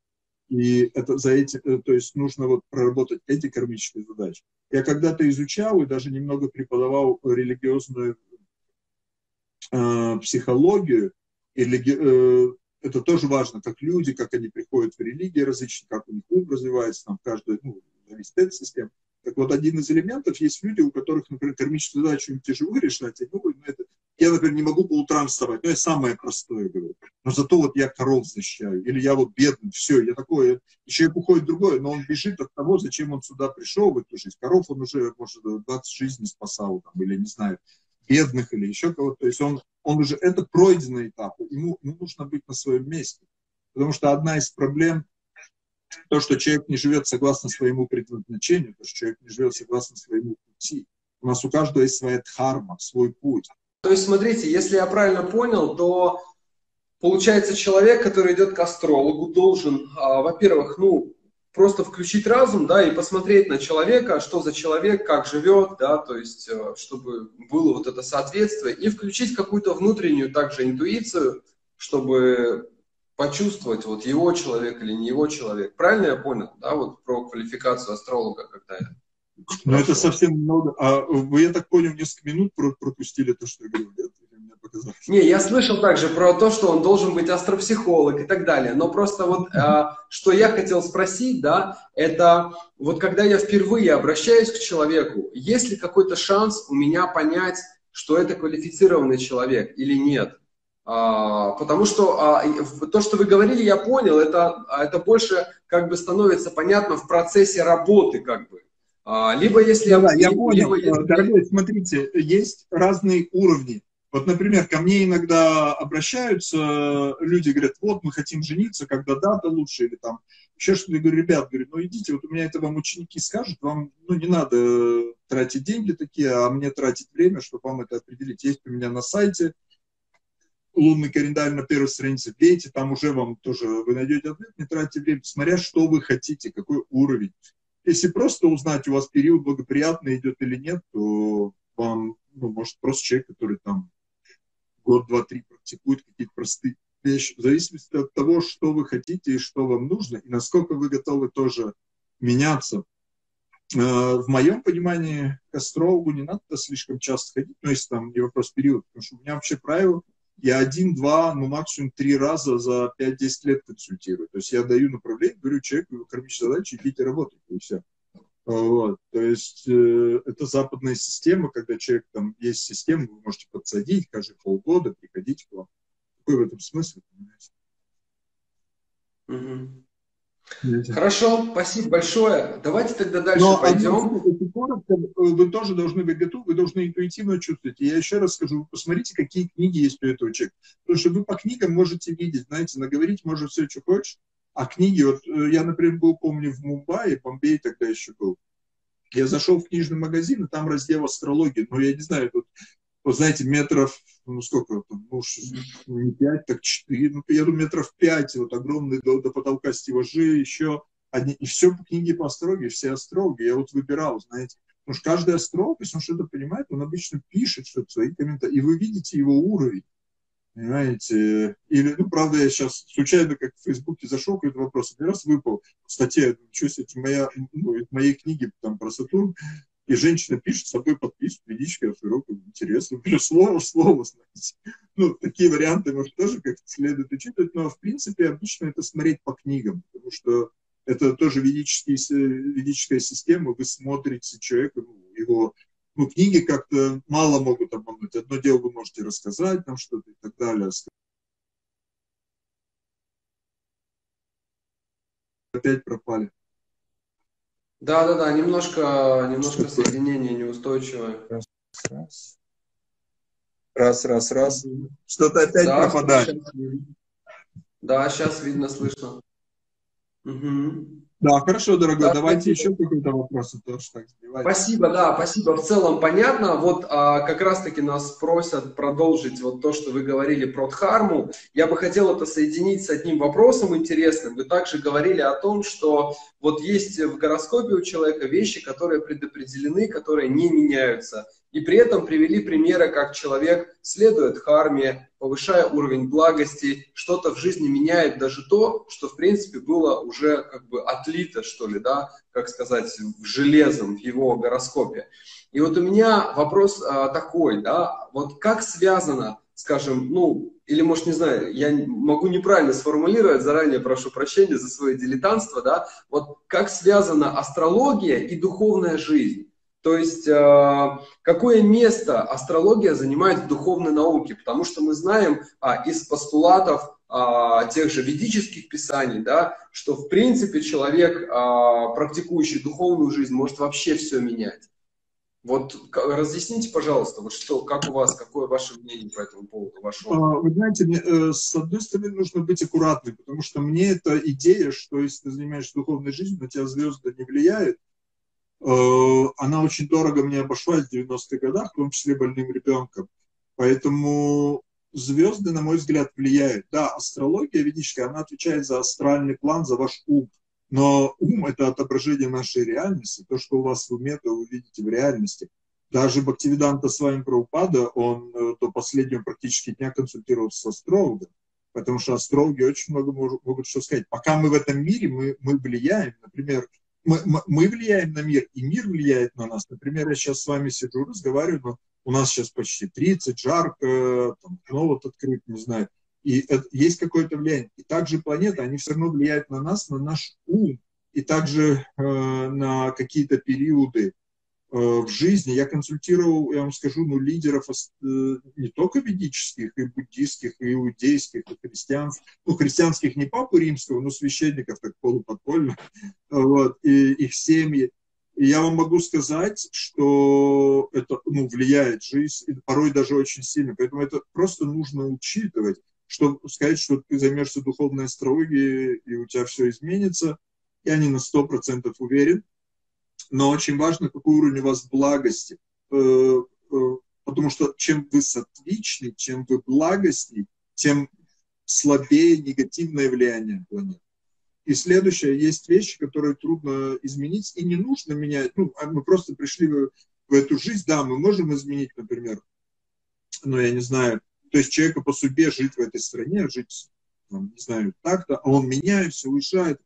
И это за эти, э, то есть нужно вот проработать эти кармические задачи. Я когда-то изучал и даже немного преподавал религиозную э, психологию. И э, это тоже важно, как люди, как они приходят в религии различные, как у них ум развивается, там каждый, ну, зависит от системы. Так вот, один из элементов, есть люди, у которых, например, кармическую задачу им тяжело решать, и, ну, это, я, например, не могу по утрам вставать, но я самое простое говорю. Но зато вот я коров защищаю, или я вот бедный, все, я такой, и человек уходит другое, но он бежит от того, зачем он сюда пришел в эту жизнь. Коров он уже, может, 20 жизней спасал, там, или не знаю, бедных или еще кого-то. То есть он, он уже, это пройденный этап, ему, ему нужно быть на своем месте. Потому что одна из проблем то, что человек не живет согласно своему предназначению, то, что человек не живет согласно своему пути. У нас у каждого есть своя дхарма, свой путь. То есть, смотрите, если я правильно понял, то получается человек, который идет к астрологу, должен, а, во-первых, ну, просто включить разум, да, и посмотреть на человека, что за человек, как живет, да, то есть, э, чтобы было вот это соответствие, и включить какую-то внутреннюю также интуицию, чтобы почувствовать, вот его человек или не его человек. Правильно я понял, да, вот про квалификацию астролога, когда я... Ну, это совсем много. А вы, я так понял, несколько минут пропустили то, что я говорил, нет? Не, я слышал также про то, что он должен быть астропсихолог и так далее. Но просто вот, а, что я хотел спросить, да, это вот когда я впервые обращаюсь к человеку, есть ли какой-то шанс у меня понять, что это квалифицированный человек или нет? А, потому что а, то, что вы говорили, я понял, это, это больше как бы становится понятно в процессе работы, как бы. А, либо если... Да, я понял. Либо, если... Дорогой, смотрите, есть разные уровни. Вот, например, ко мне иногда обращаются люди, говорят, вот, мы хотим жениться, когда дата лучше, или там еще что-то. Я говорю, ребят, говорю, ну идите, вот у меня это вам ученики скажут, вам, ну, не надо тратить деньги такие, а мне тратить время, чтобы вам это определить. Есть у меня на сайте лунный календарь на первой странице, вбейте, там уже вам тоже, вы найдете ответ, не тратьте время, смотря что вы хотите, какой уровень. Если просто узнать, у вас период благоприятный идет или нет, то вам, ну, может, просто человек, который там год, два, три практикует какие-то простые вещи, в зависимости от того, что вы хотите и что вам нужно, и насколько вы готовы тоже меняться. Э, в моем понимании к астрологу не надо слишком часто ходить, но если там не вопрос период, потому что у меня вообще правило – я один, два, ну максимум три раза за 5-10 лет консультирую. То есть я даю направление, говорю человеку, кормите задачи, идите работать, и все. Вот. То есть э, это западная система, когда человек там есть система, вы можете подсадить каждые полгода, приходить к вам. Какой в этом смысл? Угу. Хорошо, спасибо большое. Давайте тогда дальше Но, пойдем. Коротко, вы тоже должны быть готовы, вы должны интуитивно чувствовать. я еще раз скажу, посмотрите, какие книги есть у этого человека. Потому что вы по книгам можете видеть, знаете, наговорить может все, что хочешь. А книги, вот э, я, например, был, помню, в Мумбаи, Бомбей тогда еще был. Я зашел в книжный магазин, и там раздел астрологии. Но я не знаю, тут вот знаете, метров, ну сколько там, ну, не пять, так четыре, ну, я думаю, метров пять, вот огромный до, до потолка стеллажи, еще одни, и все по книге по астрологии, все астрологи, я вот выбирал, знаете, потому что каждый астролог, если он что-то понимает, он обычно пишет что-то, свои комментарии, и вы видите его уровень, понимаете, или, ну, правда, я сейчас случайно, как в Фейсбуке зашел, какой-то вопрос, один раз выпал, статья, что это моя, ну, моей книги там про Сатурн, и женщина пишет с собой подписку, ведичка, автурок, интересно. Слово в слово, знаете. Ну, такие варианты, может, тоже как-то следует учитывать, но, в принципе, обычно это смотреть по книгам, потому что это тоже ведические, ведическая система, вы смотрите человека, ну, его ну, книги как-то мало могут обмануть. Одно дело вы можете рассказать нам что-то и так далее. Опять пропали. Да, да, да, немножко, немножко соединение неустойчивое. Раз, раз. Раз, раз, раз. Что-то опять да, пропадает. Сейчас да, сейчас видно, слышно. Угу. Да, хорошо, дорогой. Да, Давайте спасибо. еще какой-то вопрос. Тоже так спасибо, да, спасибо. В целом понятно. Вот а, как раз-таки нас просят продолжить вот то, что вы говорили про Дхарму. Я бы хотел это соединить с одним вопросом интересным. Вы также говорили о том, что вот есть в гороскопе у человека вещи, которые предопределены, которые не меняются. И при этом привели примеры, как человек следует харме, повышая уровень благости, что-то в жизни меняет даже то, что в принципе было уже как бы отлито, что ли, да, как сказать, в железом, в его гороскопе. И вот у меня вопрос а, такой, да, вот как связано, скажем, ну, или, может, не знаю, я могу неправильно сформулировать, заранее прошу прощения за свое дилетантство, да, вот как связана астрология и духовная жизнь. То есть э, какое место астрология занимает в духовной науке? Потому что мы знаем а, из постулатов а, тех же ведических писаний, да, что в принципе человек, а, практикующий духовную жизнь, может вообще все менять. Вот разъясните, пожалуйста, вот что, как у вас, какое ваше мнение по этому поводу? Вашего? Вы знаете, э, с одной стороны, нужно быть аккуратным, потому что мне эта идея, что если ты занимаешься духовной жизнью, на тебя звезды не влияют, она очень дорого мне обошлась в 90-х годах, в том числе больным ребенком. Поэтому звезды, на мой взгляд, влияют. Да, астрология ведическая, она отвечает за астральный план, за ваш ум. Но ум – это отображение нашей реальности. То, что у вас в уме, то вы видите в реальности. Даже Бхактивиданта с вами Прабхупада, он э, до последнего практически дня консультировался с астрологом. Потому что астрологи очень много могут, могут что сказать. Пока мы в этом мире, мы, мы влияем. Например, мы, мы влияем на мир, и мир влияет на нас. Например, я сейчас с вами сижу, разговариваю, но у нас сейчас почти 30, жарко, там, вот открыт, не знаю. И это, есть какое-то влияние. И также планеты, они все равно влияют на нас, на наш ум, и также э, на какие-то периоды в жизни. Я консультировал, я вам скажу, ну, лидеров э, не только ведических, и буддийских, и иудейских, и христианских. Ну, христианских не папу римского, но священников так полуподпольно. [LAUGHS] Вот, и их семьи. И я вам могу сказать, что это ну, влияет жизнь, и порой даже очень сильно. Поэтому это просто нужно учитывать. Чтобы сказать, что ты займешься духовной астрологией, и у тебя все изменится, я не на сто процентов уверен но очень важно, какой уровень у вас благости. Э, э, потому что чем вы сатвичны, чем вы благостней, тем слабее негативное влияние планеты. И следующее, есть вещи, которые трудно изменить, и не нужно менять. Ну, а мы просто пришли в, в эту жизнь, да, мы можем изменить, например, ну, я не знаю, то есть человека по судьбе жить в этой стране, жить, там, не знаю, так-то, а он меняется, уезжает,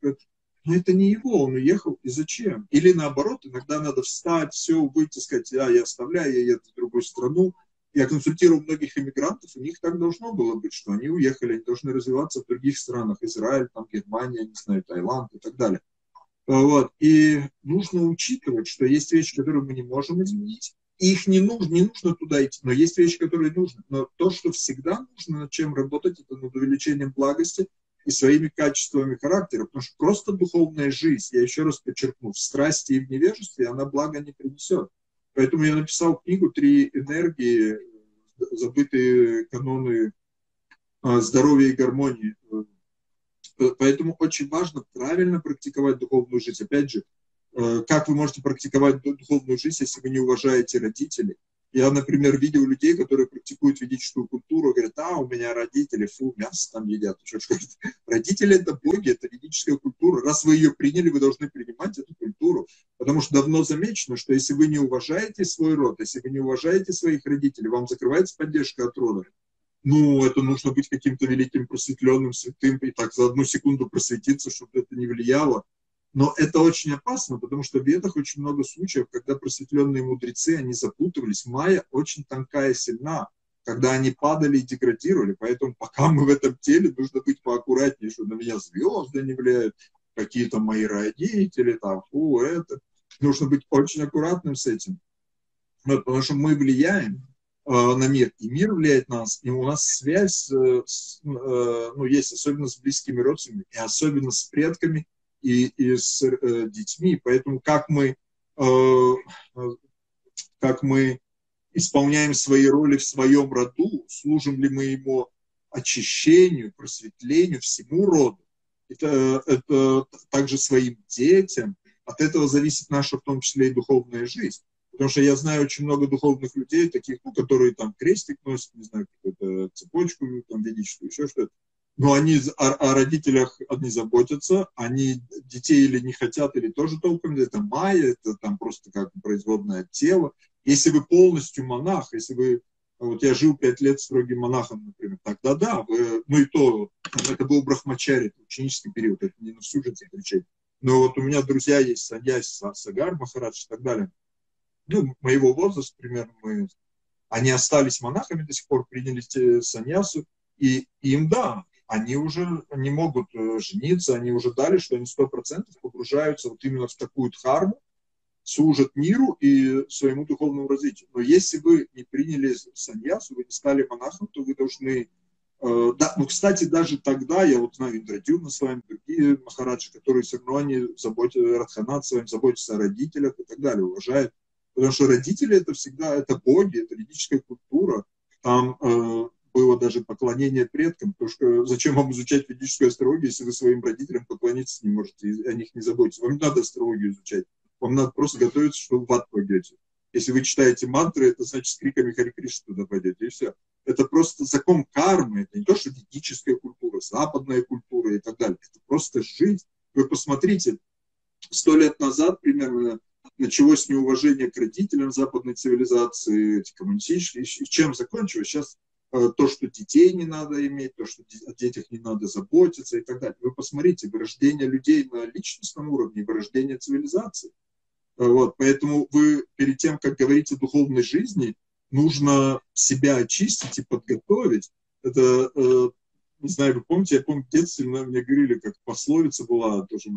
но это не его, он уехал, и зачем? Или наоборот, иногда надо встать, все, выйти, сказать, а, я оставляю, я еду в другую страну. Я консультирую многих иммигрантов, у них так должно было быть, что они уехали, они должны развиваться в других странах, Израиль, там, Германия, не знаю, Таиланд и так далее. Вот. И нужно учитывать, что есть вещи, которые мы не можем изменить, их не нужно, не нужно туда идти, но есть вещи, которые нужны. Но то, что всегда нужно, над чем работать, это над увеличением благости, и своими качествами характера, потому что просто духовная жизнь, я еще раз подчеркну, в страсти и в невежестве она блага не принесет. Поэтому я написал книгу «Три энергии. Забытые каноны а, здоровья и гармонии». Поэтому очень важно правильно практиковать духовную жизнь. Опять же, э, как вы можете практиковать духовную жизнь, если вы не уважаете родителей? Я, например, видел людей, которые практикуют ведическую культуру, говорят, а, у меня родители, фу, мясо там едят. Родители – это боги, это ведическая культура. Раз вы ее приняли, вы должны принимать эту культуру. Потому что давно замечено, что если вы не уважаете свой род, если вы не уважаете своих родителей, вам закрывается поддержка от рода. Ну, это нужно быть каким-то великим просветленным, святым, и так за одну секунду просветиться, чтобы это не влияло. Но это очень опасно, потому что в Ведах очень много случаев, когда просветленные мудрецы, они запутывались. Майя очень тонкая и сильна, когда они падали и деградировали. Поэтому пока мы в этом теле, нужно быть поаккуратнее, что на меня звезды не влияют, какие-то мои родители, там, фу, это. Нужно быть очень аккуратным с этим. Потому что мы влияем э, на мир, и мир влияет на нас, и у нас связь, э, с, э, ну, есть особенно с близкими родственниками, и особенно с предками, и, и с э, детьми. Поэтому как мы, э, как мы исполняем свои роли в своем роду, служим ли мы ему очищению, просветлению, всему роду, это, это также своим детям. От этого зависит наша, в том числе, и духовная жизнь. Потому что я знаю очень много духовных людей, таких, ну, которые там крестик носят, не знаю, какую-то цепочку там ведическую, еще что-то. Но они о, о родителях они заботятся, они детей или не хотят, или тоже толком, это майя, это там просто как производное тело. Если вы полностью монах, если вы вот я жил пять лет строгим монахом, например, тогда да, вы, ну и то, это был брахмачари, ученический период, это не на всю жизнь отвечать. Но вот у меня друзья есть, Саньяс, Сагар, Махарадж и так далее. Ну, моего возраста примерно мы, они остались монахами до сих пор, приняли саньясу, и им, да, они уже не могут э, жениться, они уже дали, что они сто процентов погружаются вот именно в такую дхарму, служат миру и своему духовному развитию. Но если вы не приняли саньясу, вы не стали монахом, то вы должны... Э, да, ну, кстати, даже тогда, я вот знаю Индрадюна с вами, другие махараджи, которые все равно они заботятся, Радханат с вами заботятся о родителях и так далее, уважают. Потому что родители это всегда, это боги, это ведическая культура. Там э, было даже поклонение предкам, потому что зачем вам изучать ведическую астрологию, если вы своим родителям поклониться не можете, и о них не заботиться. Вам не надо астрологию изучать. Вам надо просто готовиться, что в ад пойдете. Если вы читаете мантры, это значит с криками Хари Кришна туда пойдете, и все. Это просто закон кармы, это не то, что ведическая культура, западная культура и так далее. Это просто жизнь. Вы посмотрите, сто лет назад примерно началось неуважение к родителям западной цивилизации, эти коммунистические, и чем закончилось? Сейчас то, что детей не надо иметь, то, что о детях не надо заботиться и так далее. Вы посмотрите, вырождение людей на личностном уровне, вырождение цивилизации – вот, поэтому вы перед тем, как говорить о духовной жизни, нужно себя очистить и подготовить. Это, э, не знаю, вы помните, я помню, в детстве мне говорили, как пословица была, тоже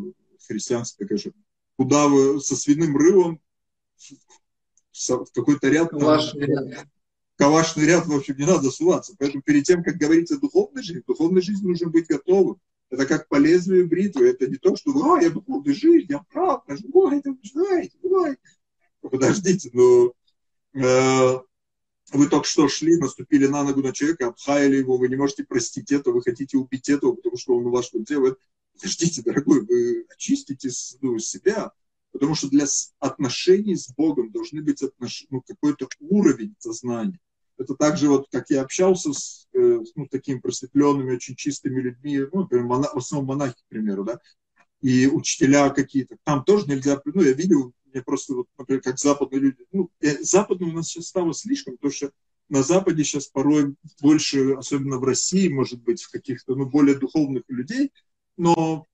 христианская же, куда вы со свиным рылом в какой-то ряд... Кавашный ряд. Кавашный ряд, в общем, не надо суваться. Поэтому перед тем, как говорить о духовной жизни, духовной жизни нужно быть готовым. Это как по лезвию бритвы. Это не то, что «А, я духовный жизнь, я прав, ой, это вы знаете, ой». Подождите, но э, вы только что шли, наступили на ногу на человека, обхаяли его, вы не можете простить это, вы хотите убить этого, потому что он у вас что делает. Подождите, дорогой, вы очистите ну, себя, потому что для отношений с Богом должны быть отнош... ну, какой-то уровень сознания. Это также вот, как я общался с э, ну, такими просветленными, очень чистыми людьми, ну, например, мона, в основном монахи, к примеру, да, и учителя какие-то. Там тоже нельзя, ну, я видел, мне просто, вот, например, как западные люди, ну, э, западные у нас сейчас стало слишком, потому что на Западе сейчас порой больше, особенно в России, может быть, в каких-то, ну, более духовных людей, но,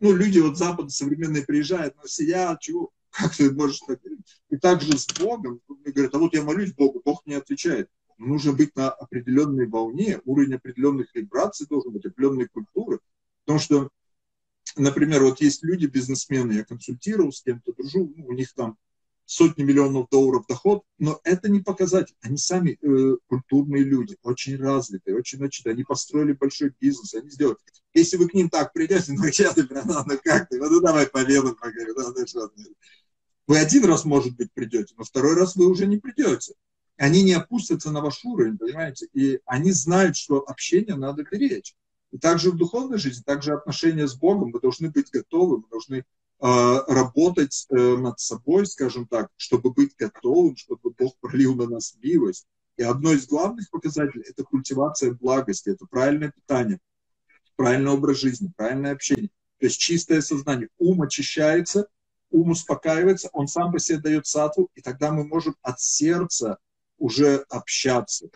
ну, люди вот Запада современные приезжают, но сидят, чего, как ты можешь так И также с Богом, говорят, а вот я молюсь Богу, Бог не отвечает нужно быть на определенной волне, уровень определенных вибраций должен быть, определенной культуры. Потому что, например, вот есть люди, бизнесмены, я консультировал с кем-то, дружу, ну, у них там сотни миллионов долларов доход, но это не показатель. Они сами э, культурные люди, очень развитые, очень начатые. Они построили большой бизнес, они сделали. Если вы к ним так придете, ну, я, ну, ну как ты, ну давай победу поговорим. Ну, ну, вы один раз, может быть, придете, но второй раз вы уже не придете они не опустятся на ваш уровень, понимаете? И они знают, что общение надо беречь. И также в духовной жизни, также отношения с Богом, мы должны быть готовы, мы должны э, работать э, над собой, скажем так, чтобы быть готовым, чтобы Бог пролил на нас милость. И одно из главных показателей – это культивация благости, это правильное питание, правильный образ жизни, правильное общение. То есть чистое сознание. Ум очищается, ум успокаивается, он сам по себе дает сатву, и тогда мы можем от сердца уже общаться.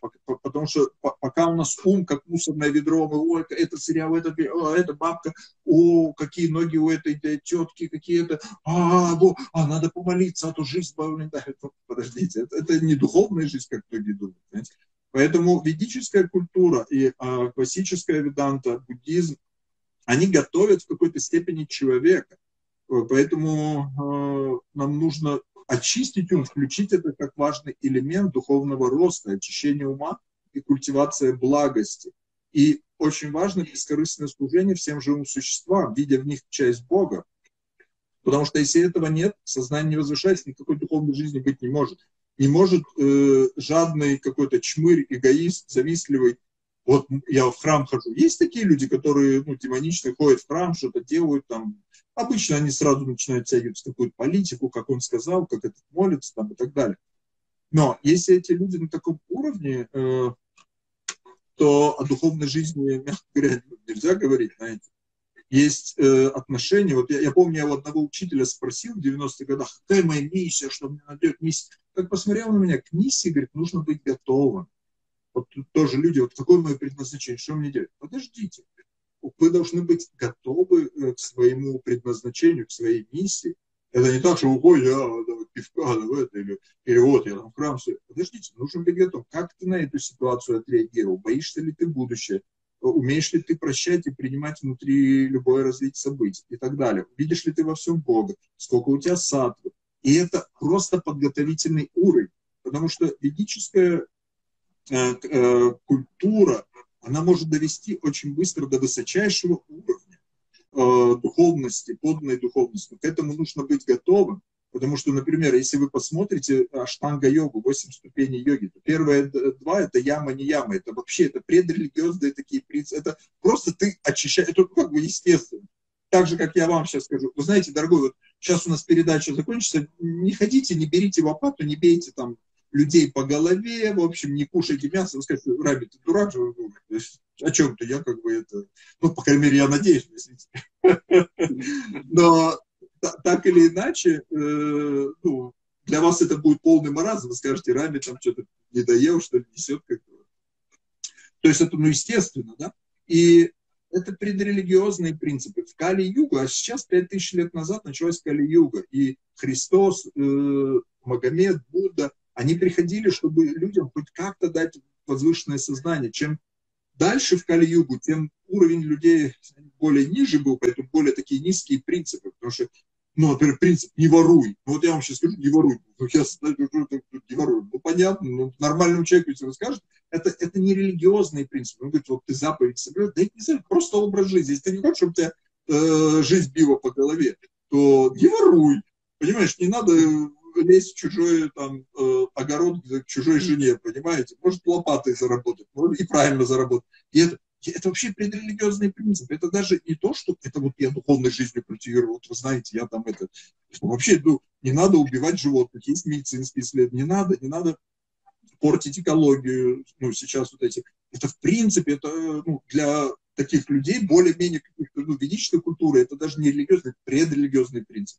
Потому что пока у нас ум, как мусорное ведро, мы, ой, это сериал, это, о, это бабка, о, какие ноги у этой тетки, какие-то, а, во, а, надо помолиться, а то жизнь это, подождите, это, это не духовная жизнь, как многие думают. Понимаете? Поэтому ведическая культура и а, классическая веданта, буддизм, они готовят в какой-то степени человека. Поэтому э, нам нужно очистить ум, включить это как важный элемент духовного роста, очищения ума и культивация благости. И очень важно бескорыстное служение всем живым существам, видя в них часть Бога. Потому что если этого нет, сознание не возвышается, никакой духовной жизни быть не может. Не может э, жадный какой-то чмырь, эгоист, завистливый Вот я в храм хожу. Есть такие люди, которые, ну, демоничные, ходят в храм, что-то делают там. Обычно они сразу начинают тягивать какую-то политику, как он сказал, как это молится там и так далее. Но если эти люди на таком уровне, э, то о духовной жизни, мягко говоря, нельзя говорить, знаете. Есть э, отношения. Вот я, я помню, я у одного учителя спросил в 90-х годах, какая моя миссия, что мне найдет миссия. Как посмотрел на меня, к миссии, говорит, нужно быть готовым. Вот тут тоже люди, вот какое мое предназначение, что мне делать? Подождите, вы должны быть готовы э, к своему предназначению, к своей миссии. Это не так, что ой, я давай, пивка, давай, это, или, или вот я там в храм. Все. Подождите, нужно быть готов. Как ты на эту ситуацию отреагировал? Боишься ли ты будущее? Умеешь ли ты прощать и принимать внутри любое развитие событий и так далее? Видишь ли ты во всем Бога? Сколько у тебя сатвы? И это просто подготовительный уровень. Потому что ведическая э, э, культура, она может довести очень быстро до высочайшего уровня э, духовности, подлинной духовности. К этому нужно быть готовым. Потому что, например, если вы посмотрите аштанга-йогу, 8 ступеней йоги, то первые два – это яма, не яма. Это вообще это предрелигиозные такие принципы. Это просто ты очищаешь, это как бы естественно. Так же, как я вам сейчас скажу. Вы знаете, дорогой, вот сейчас у нас передача закончится, не ходите, не берите лопату, не бейте там людей по голове, в общем, не кушайте мясо. Вы скажете, Раби, ты дурак же? О чем-то я как бы это... Ну, по крайней мере, я надеюсь, [LAUGHS] Но так или иначе, э, ну, для вас это будет полный маразм, вы скажете, Рами там что-то не доел, что ли, несет как-то. То есть это, ну, естественно, да? И это предрелигиозные принципы. В Кали-Юга, а сейчас, 5000 лет назад, началась Кали-Юга, и Христос, э, Магомед, Будда, они приходили, чтобы людям хоть как-то дать возвышенное сознание. Чем дальше в Кали-Югу, тем уровень людей более ниже был, поэтому более такие низкие принципы, потому что ну, например, принцип «не воруй». Ну, вот я вам сейчас скажу «не воруй». Ну, я не воруй. Ну, понятно, ну, нормальному человеку, если вы скажете, это, это не религиозный принцип. Он говорит, вот ты заповедь соблюдаешь, да это не знаю, просто образ жизни. Если ты не хочешь, чтобы тебя э, жизнь била по голове, то не воруй. Понимаешь, не надо лезть в чужой там, э, огород к чужой жене, понимаете? Может, лопатой заработать, может, и правильно заработать. И это, это вообще предрелигиозный принцип. Это даже не то, что это вот я духовной жизнью культивирую. Вот вы знаете, я там это... Вообще, ну, не надо убивать животных. Есть медицинские исследования. Не надо, не надо портить экологию. Ну, сейчас вот эти... Это в принципе, это ну, для таких людей более-менее ну, ведической культуры. Это даже не религиозный, это предрелигиозный принцип.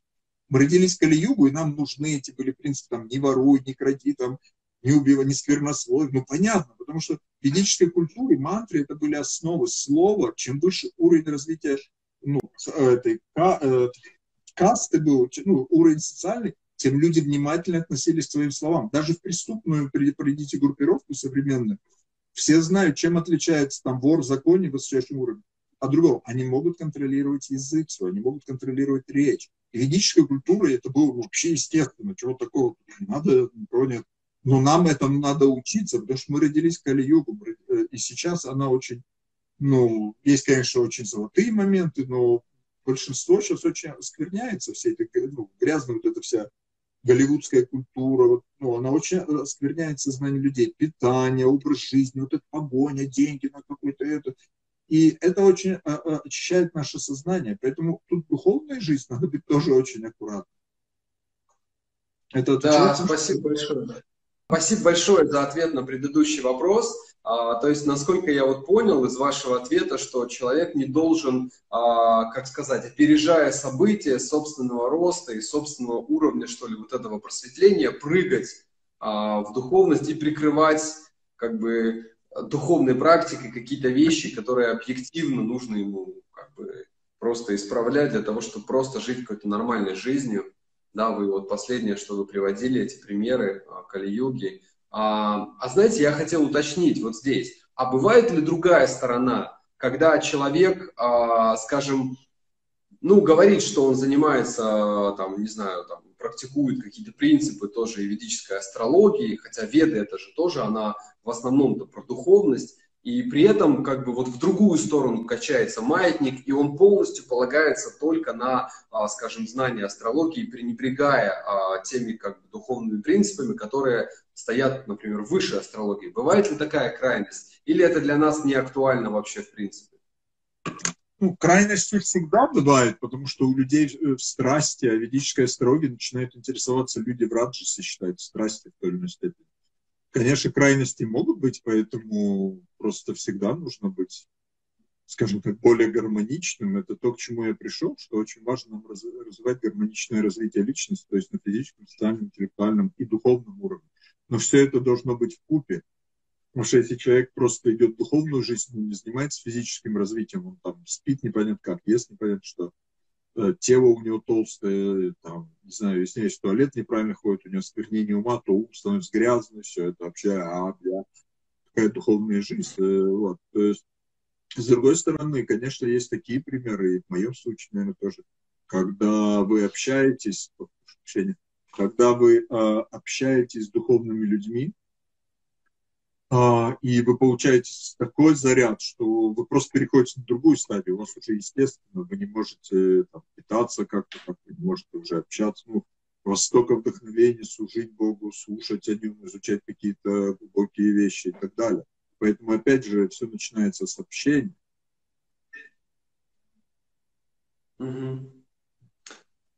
Мы родились в Кали-Югу, и нам нужны эти были принципы, там, не воруй, не кради, там, не убивай, не сквернословь. Ну, понятно, потому что в ведической культуре мантры это были основы слова. Чем выше уровень развития ну, этой э, касты был, ну, уровень социальный, тем люди внимательно относились к своим словам. Даже в преступную, придите группировку современную, все знают, чем отличается там вор в законе в высочайшем уровне а другого. Они могут контролировать язык свой, они могут контролировать речь. И ведическая культура это было вообще естественно, чего такого не надо, нет. Но нам этому надо учиться, потому что мы родились в Кали-Югу, э, и сейчас она очень, ну, есть, конечно, очень золотые моменты, но большинство сейчас очень оскверняется, все эти, ну, грязная вот эта вся голливудская культура, вот, ну, она очень оскверняет сознание людей, питание, образ жизни, вот эта погоня, деньги на какой-то это. И это очень а, а, очищает наше сознание. Поэтому тут духовная жизнь надо быть тоже очень аккуратным. Это да, спасибо большое. Спасибо большое за ответ на предыдущий вопрос. А, то есть, насколько я вот понял из вашего ответа, что человек не должен, а, как сказать, опережая события собственного роста и собственного уровня, что ли, вот этого просветления, прыгать а, в духовность и прикрывать как бы духовной практикой какие-то вещи, которые объективно нужно ему как бы просто исправлять для того, чтобы просто жить какой-то нормальной жизнью. Да, вы вот последнее, что вы приводили, эти примеры а, Кали-юги. А, а знаете, я хотел уточнить вот здесь. А бывает ли другая сторона, когда человек, а, скажем, ну, говорит, что он занимается, там, не знаю, там, практикует какие-то принципы тоже и ведической астрологии, хотя веды это же тоже, она в основном-то про духовность, и при этом как бы вот в другую сторону качается маятник, и он полностью полагается только на, а, скажем, знание астрологии, пренебрегая а, теми как бы духовными принципами, которые стоят, например, выше астрологии. Бывает ли такая крайность? Или это для нас не актуально вообще в принципе? Ну, крайности всегда бывают, потому что у людей э, в страсти, а ведической астрологии начинают интересоваться люди в раджасе, считают страсти в той или иной степени. Конечно, крайности могут быть, поэтому просто всегда нужно быть, скажем так, более гармоничным. Это то, к чему я пришел, что очень важно нам развивать гармоничное развитие личности, то есть на физическом, социальном, интеллектуальном и духовном уровне. Но все это должно быть в купе. Потому что если человек просто идет в духовную жизнь, он не занимается физическим развитием, он там спит непонятно как, ест непонятно что, Э, тело у него толстое, там, не знаю, если есть туалет неправильно ходит, у него сквернение ума, то ум становится грязный, все это вообще, а, бля, такая духовная жизнь. Э, вот. То есть, с другой стороны, конечно, есть такие примеры, и в моем случае, наверное, тоже, когда вы общаетесь, когда вы э, общаетесь с духовными людьми, а, и вы получаете такой заряд, что вы просто переходите на другую стадию. У вас уже, естественно, вы не можете там, питаться как-то, как вы не можете уже общаться. Ну, у вас столько вдохновения служить Богу, слушать о нем, изучать какие-то глубокие вещи и так далее. Поэтому, опять же, все начинается с общения. Угу.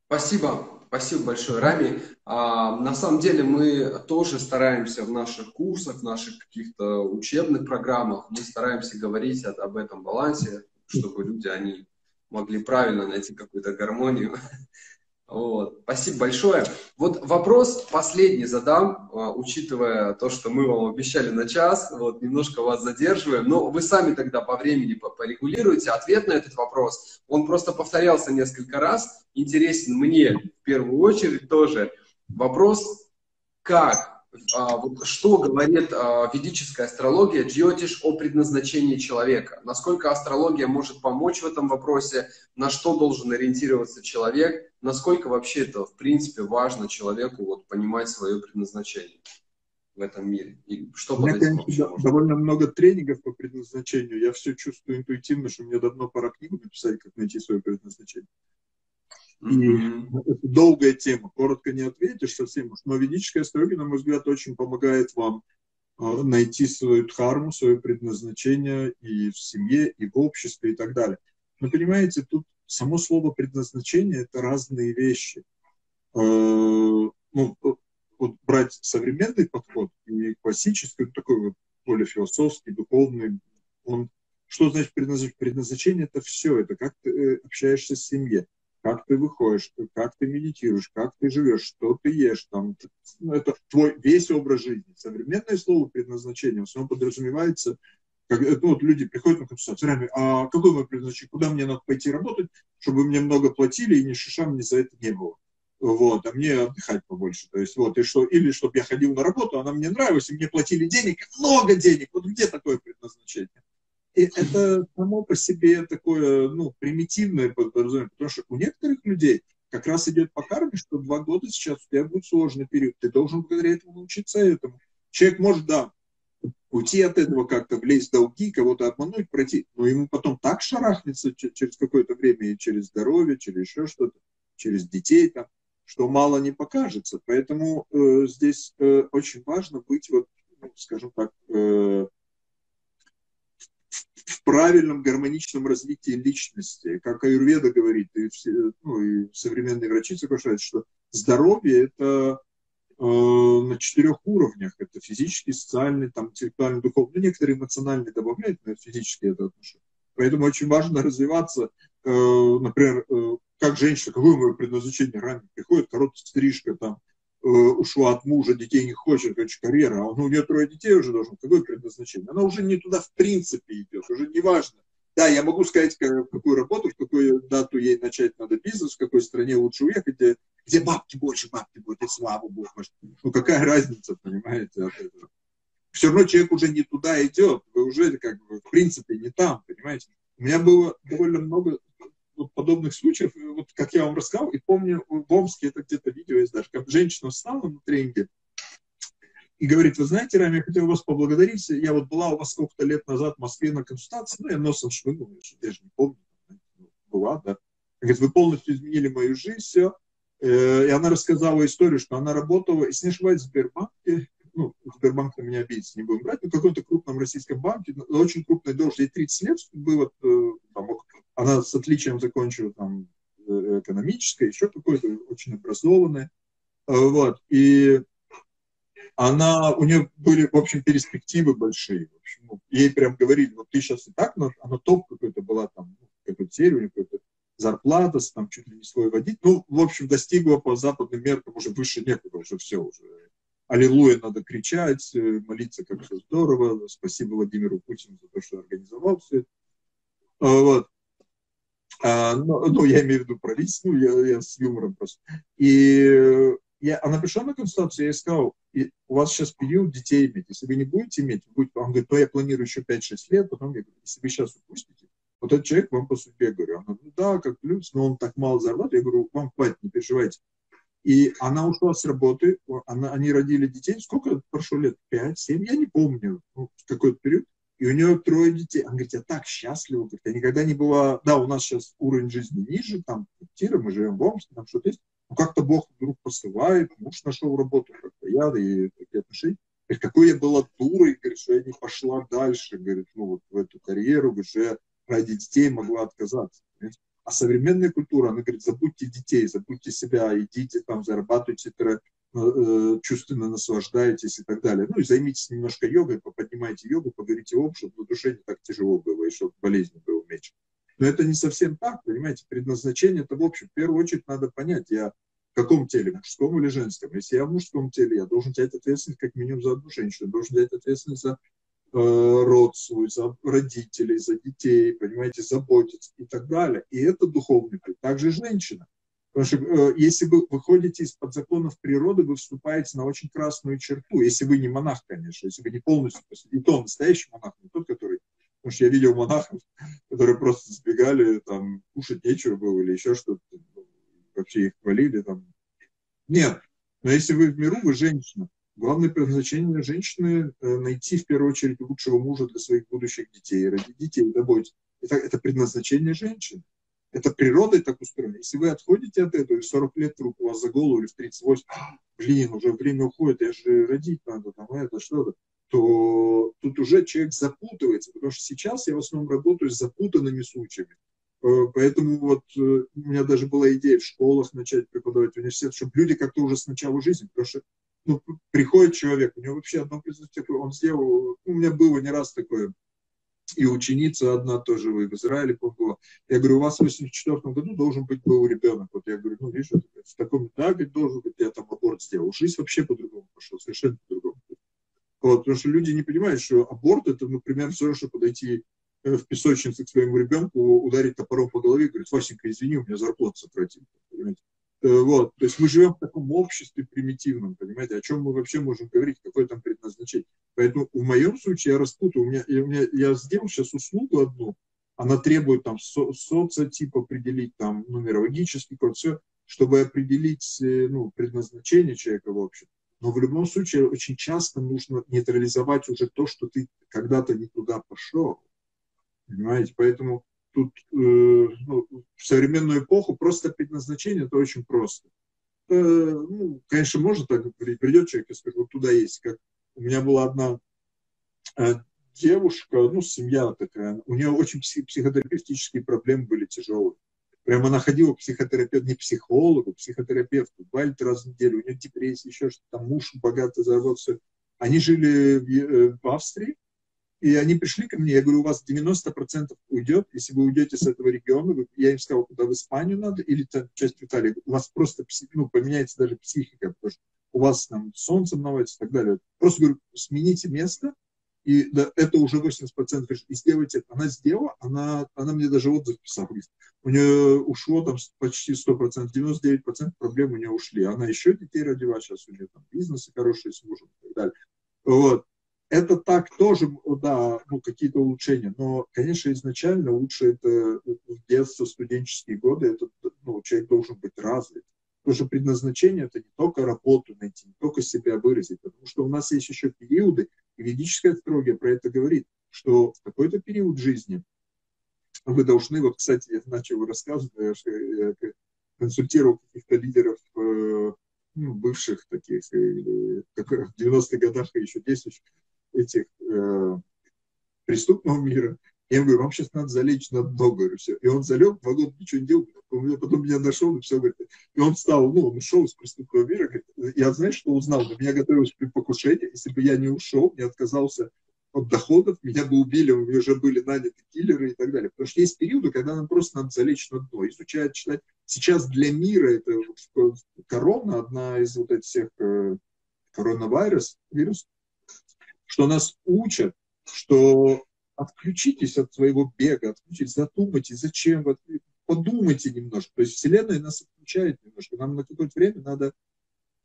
Спасибо. Спасибо большое, Рами. А, на самом деле мы тоже стараемся в наших курсах, в наших каких-то учебных программах, мы стараемся говорить об этом балансе, чтобы люди, они могли правильно найти какую-то гармонию Вот. Спасибо большое. Вот вопрос последний задам, а, учитывая то, что мы вам обещали на час, вот немножко вас задерживаем, но вы сами тогда по времени порегулируете ответ на этот вопрос. Он просто повторялся несколько раз, интересен мне в первую очередь тоже. Вопрос, как вот что говорит а, ведическая астрология, джиотиш, о предназначении человека. Насколько астрология может помочь в этом вопросе, на что должен ориентироваться человек, насколько вообще это, в принципе, важно человеку вот, понимать свое предназначение в этом мире. И что У меня, конечно, довольно много тренингов по предназначению. Я все чувствую интуитивно, что мне давно пора книгу написать, как найти свое предназначение. И это долгая тема, коротко не ответишь совсем. Но ведическая астрология, на мой взгляд, очень помогает вам а, найти свою дхарму, свое предназначение и в семье, и в обществе, и так далее. Но понимаете, тут само слово предназначение – это разные вещи. А, ну, вот брать современный подход и классический, такой вот более философский, духовный, он, что значит предназначение? Предназначение – это все, это как ты э, общаешься с семьей как ты выходишь, как ты медитируешь, как ты живешь, что ты ешь, там, ну, это твой весь образ жизни. Современное слово предназначение в основном подразумевается, как, ну, вот люди приходят на консультацию, а какое мое предназначение, куда мне надо пойти работать, чтобы мне много платили и ни шиша мне за это не было. Вот, а мне отдыхать побольше. То есть, вот, и что, или чтобы я ходил на работу, она мне нравилась, и мне платили денег, много денег. Вот где такое предназначение? И это само по себе такое, ну, примитивное подразумение, потому что у некоторых людей как раз идет по карме, что два года сейчас у тебя будет сложный период, ты должен благодаря этому научиться этому. Человек может, да, уйти от этого как-то, влезть в долги, кого-то обмануть, пройти, но ему потом так шарахнется через какое-то время и через здоровье, через еще что-то, через детей там, что мало не покажется. Поэтому э, здесь э, очень важно быть, вот, ну, скажем так, э, в правильном гармоничном развитии личности. Как Аюрведа говорит, и, все, ну, и современные врачи соглашаются, что здоровье – это э, на четырех уровнях. Это физический, социальный, там, интеллектуальный, духовный. Ну, некоторые эмоциональные добавляют, но физически это отношение. Поэтому очень важно развиваться, э, например, э, как женщина, какое мое предназначение ранее приходит, короткая стрижка, там, ушла от мужа, детей не хочет, короче, карьера, а у нее трое детей уже должен, какое предназначение? Она уже не туда в принципе идет, уже не важно. Да, я могу сказать, какую работу, в какую дату ей начать надо бизнес, в какой стране лучше уехать, где, где бабки больше, бабки будет, и слава богу. Ну какая разница, понимаете, от этого? Все равно человек уже не туда идет, вы уже как бы в принципе не там, понимаете. У меня было довольно много подобных случаев, вот как я вам рассказал, и помню, в Омске это где-то видео есть даже, как женщина встала на тренинге, и говорит, вы знаете, Рами, я хотел вас поблагодарить, я вот была у вас сколько-то лет назад в Москве на консультации, ну, я носом швыгнул, я же не помню, была, да. Говорит, вы полностью изменили мою жизнь, все. Э, и она рассказала историю, что она работала, если не ошибаюсь, в Сбербанке, ну, Сбербанк на меня обидится, не будем брать, но в каком-то крупном российском банке, очень крупной должность, ей 30 лет было, э, там, она с отличием закончила там э, экономическое, еще какое-то очень образованное, вот, и она, у нее были, в общем, перспективы большие, в общем, ну, ей прям говорили, вот ты сейчас и так, но она топ какой-то была там, ну, какой-то серию, какой-то зарплата, там чуть ли не свой водить. Ну, в общем, достигла по западным меркам уже выше некуда, уже все уже. Аллилуйя, надо кричать, э, молиться, как все здорово. Спасибо Владимиру Путину за то, что организовал все это. А, вот. А, ну, ну, я имею в виду правительство, я, я с юмором просто. И я, она пришла на консультацию, я ей сказал, у вас сейчас период детей иметь. Если вы не будете иметь, будете, он говорит, то я планирую еще 5-6 лет, потом я говорю, если вы сейчас упустите, вот этот человек вам по судьбе, говорю. Она, ну да, как плюс, но он так мало зарабатывает. Я говорю, вам хватит, не переживайте. И она ушла с работы, она, они родили детей, сколько прошло лет? Пять, семь, я не помню, ну, какой-то период. И у нее трое детей. Она говорит, я так счастлива, говорит, я никогда не была... Да, у нас сейчас уровень жизни ниже, там квартира, мы живем в Омске, там что-то есть. Но как-то Бог вдруг посылает, муж нашел работу, как-то я, и такие отношения. Говорит, какой я была дурой, говорит, что я не пошла дальше, говорит, ну вот в эту карьеру, говорит, что я ради детей могла отказаться. Современная культура, она говорит, забудьте детей, забудьте себя, идите там, зарабатывайте, э, чувственно наслаждаетесь и так далее. Ну и займитесь немножко йогой, поподнимайте йогу, поговорите об, чтобы на душе не так тяжело было, и чтобы болезнь было меньше. Но это не совсем так, понимаете, предназначение это в общем, в первую очередь надо понять, я в каком теле, мужском или женском. Если я в мужском теле, я должен взять ответственность как минимум за одну женщину, должен взять ответственность за род свой, за родителей, за детей, понимаете, заботиться и так далее. И это духовный путь. Также женщина. Потому что э, если вы выходите из-под законов природы, вы вступаете на очень красную черту. Если вы не монах, конечно, если вы не полностью, и то настоящий монах, не тот, который... Потому что я видел монахов, которые просто сбегали, там, кушать нечего было или еще что-то. Вообще их хвалили там. Нет. Но если вы в миру, вы женщина. Главное предназначение женщины э, найти в первую очередь лучшего мужа для своих будущих детей, ради детей заботиться. Это, это предназначение женщины. Это природой так устроено. Если вы отходите от этого, и 40 лет вдруг у вас за голову или в 38, блин, уже время уходит, я же родить надо, там это что-то, то тут уже человек запутывается, потому что сейчас я в основном работаю с запутанными случаями. Э, поэтому вот э, у меня даже была идея в школах начать преподавать в университет, чтобы люди как-то уже с начала жизни, потому что ну, приходит человек, у него вообще одно такое, он сделал, у меня было не раз такое, и ученица одна тоже в Израиле была. Я говорю, у вас в 84 году должен быть был ребенок. Вот я говорю, ну, видишь, в таком, да, говорит, должен быть, я там аборт сделал. Жизнь вообще по-другому пошла, совершенно по-другому. Вот, потому что люди не понимают, что аборт это, например, все равно, что подойти э, в песочнице к своему ребенку, ударить топором по голове и говорить, Васенька, извини, у меня зарплата сократила. Понимаете? Э, вот. То есть мы живем в таком обществе примитивном, понимаете, о чем мы вообще можем говорить, какое там предназначение. Поэтому в моем случае я распутаю, у меня, у меня, я сделал сейчас услугу одну, она требует там со, социотип определить, там нумерологический код, все, чтобы определить э, ну, предназначение человека в общем. Но в любом случае очень часто нужно нейтрализовать уже то, что ты когда-то не туда пошел. Понимаете? Поэтому тут э, ну, в современную эпоху просто предназначение это очень просто. Э, ну, конечно, можно так говорить, придет человек и скажет, вот туда есть, как у меня была одна э, девушка, ну, семья такая, у нее очень псих, психотерапевтические проблемы были тяжелые. Прямо она ходила к психотерапевту, не психологу, психотерапевту, валит раз в неделю, у нее депрессия, еще что-то, там муж богато заработал. Они жили в, э, в Австрии, и они пришли ко мне, я говорю, у вас 90% уйдет, если вы уйдете с этого региона, я им сказал, куда в Испанию надо, или там, часть Италии, у вас просто ну, поменяется даже психика, потому что у вас там солнце наводится и так далее. Просто говорю, смените место, и да, это уже 80% и сделайте это. Она сделала, она, она мне даже отзыв писала. У нее ушло там почти 100%, 99% проблем у нее ушли. Она еще детей родила, сейчас у нее там бизнес хороший с мужем и так далее. Вот. Это так тоже, да, ну, какие-то улучшения. Но, конечно, изначально лучше это в детство, студенческие годы, это, ну, человек должен быть развит. Потому что предназначение – это не только работу найти, не только себя выразить, потому что у нас есть еще периоды, и ведическая астрология про это говорит, что в какой-то период жизни вы должны, вот, кстати, я начал рассказывать, я консультировал каких-то лидеров э, ну, бывших таких, э, как в 90-х годах еще действующих этих э, преступного мира. Я говорю, вам сейчас надо залечь на дно, говорю, все. И он залег, два года ничего не делал, он потом меня нашел, и все, говорит, и он встал, ну, он ушел из преступного мира, говорит, я, знаешь, что узнал? На меня готовилось при покушении, если бы я не ушел, не отказался от доходов, меня бы убили, у меня уже были наняты киллеры и так далее. Потому что есть периоды, когда нам просто надо залечь на дно, изучать, читать. Сейчас для мира это корона, одна из вот этих всех э, коронавирус, вирус, что нас учат, что отключитесь от своего бега, отключитесь, задумайтесь, зачем, подумайте немножко. То есть Вселенная нас отключает немножко. Нам на какое-то время надо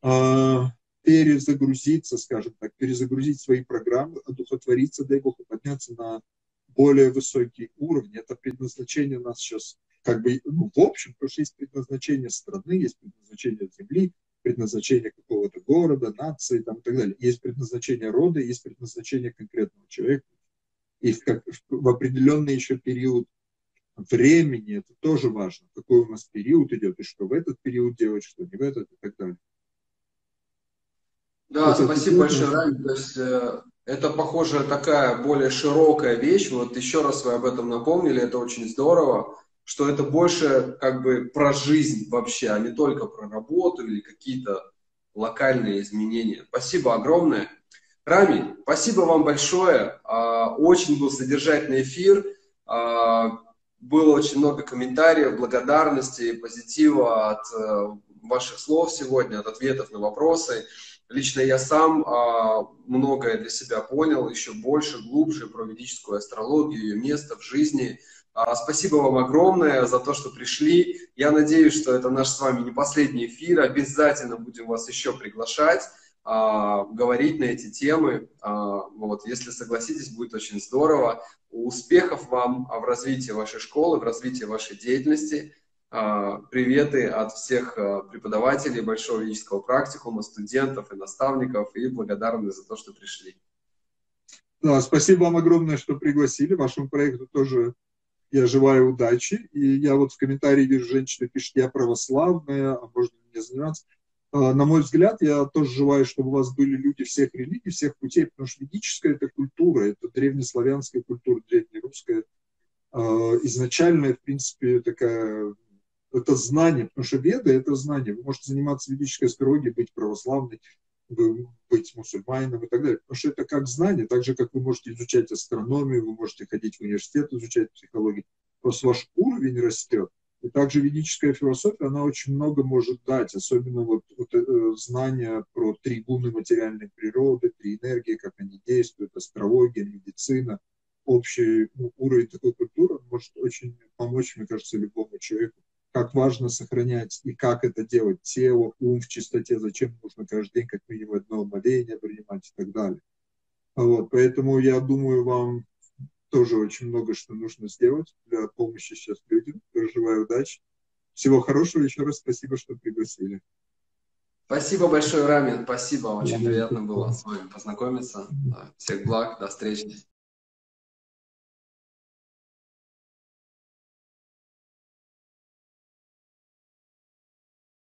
э, перезагрузиться, скажем так, перезагрузить свои программы, одухотвориться, дай Бог, и подняться на более высокий уровень. Это предназначение нас сейчас как бы, ну, в общем, потому что есть предназначение страны, есть предназначение земли, предназначение какого-то города, нации там, и так далее. Есть предназначение рода, есть предназначение конкретного человека. И в, как, в определенный еще период времени, это тоже важно, какой у нас период идет, и что в этот период делать, что не в этот, и так далее. Да, это спасибо большое, Рами. То есть э, это, похоже, такая более широкая вещь. Вот еще раз вы об этом напомнили, это очень здорово, что это больше как бы про жизнь вообще, а не только про работу или какие-то локальные изменения. Спасибо огромное. Рами, спасибо вам большое. А, очень был содержательный эфир. А, было очень много комментариев, благодарности, позитива от э, ваших слов сегодня, от ответов на вопросы. Лично я сам а, многое для себя понял, еще больше, глубже про ведическую астрологию, ее место в жизни. А, спасибо вам огромное за то, что пришли. Я надеюсь, что это наш с вами не последний эфир. Обязательно будем вас еще приглашать, а, говорить на эти темы. А, вот, если согласитесь, будет очень здорово. Успехов вам в развитии вашей школы, в развитии вашей деятельности. Приветы от всех преподавателей Большого ведического практикума, студентов и наставников, и благодарны за то, что пришли. Да, спасибо вам огромное, что пригласили. Вашему проекту тоже я желаю удачи. И я вот в комментарии вижу, женщина пишет, я православная, а можно мне заниматься. На мой взгляд, я тоже желаю, чтобы у вас были люди всех религий, всех путей, потому что ведическая это культура, это древнеславянская культура, древнерусская, изначальная, в принципе, такая это знание, потому что веда – это знание. Вы можете заниматься ведической астрологией, быть православной, быть мусульманином и так далее. Потому что это как знание, так же, как вы можете изучать астрономию, вы можете ходить в университет, изучать психологию. Просто ваш уровень растет. И также ведическая философия, она очень много может дать, особенно вот, вот э, знания про три гуны материальной природы, три энергии, как они действуют, астрология, медицина, общий ну, уровень такой культуры может очень помочь, мне кажется, любому человеку как важно сохранять и как это делать, тело, ум в чистоте, зачем нужно каждый день как минимум одно моление принимать и так далее. Вот, поэтому я думаю, вам тоже очень много что нужно сделать для помощи сейчас людям. Желаю удачи. Всего хорошего. Еще раз спасибо, что пригласили. Спасибо большое, Рамин. Спасибо. Очень приятно было с вами познакомиться. Всех благ. До встречи.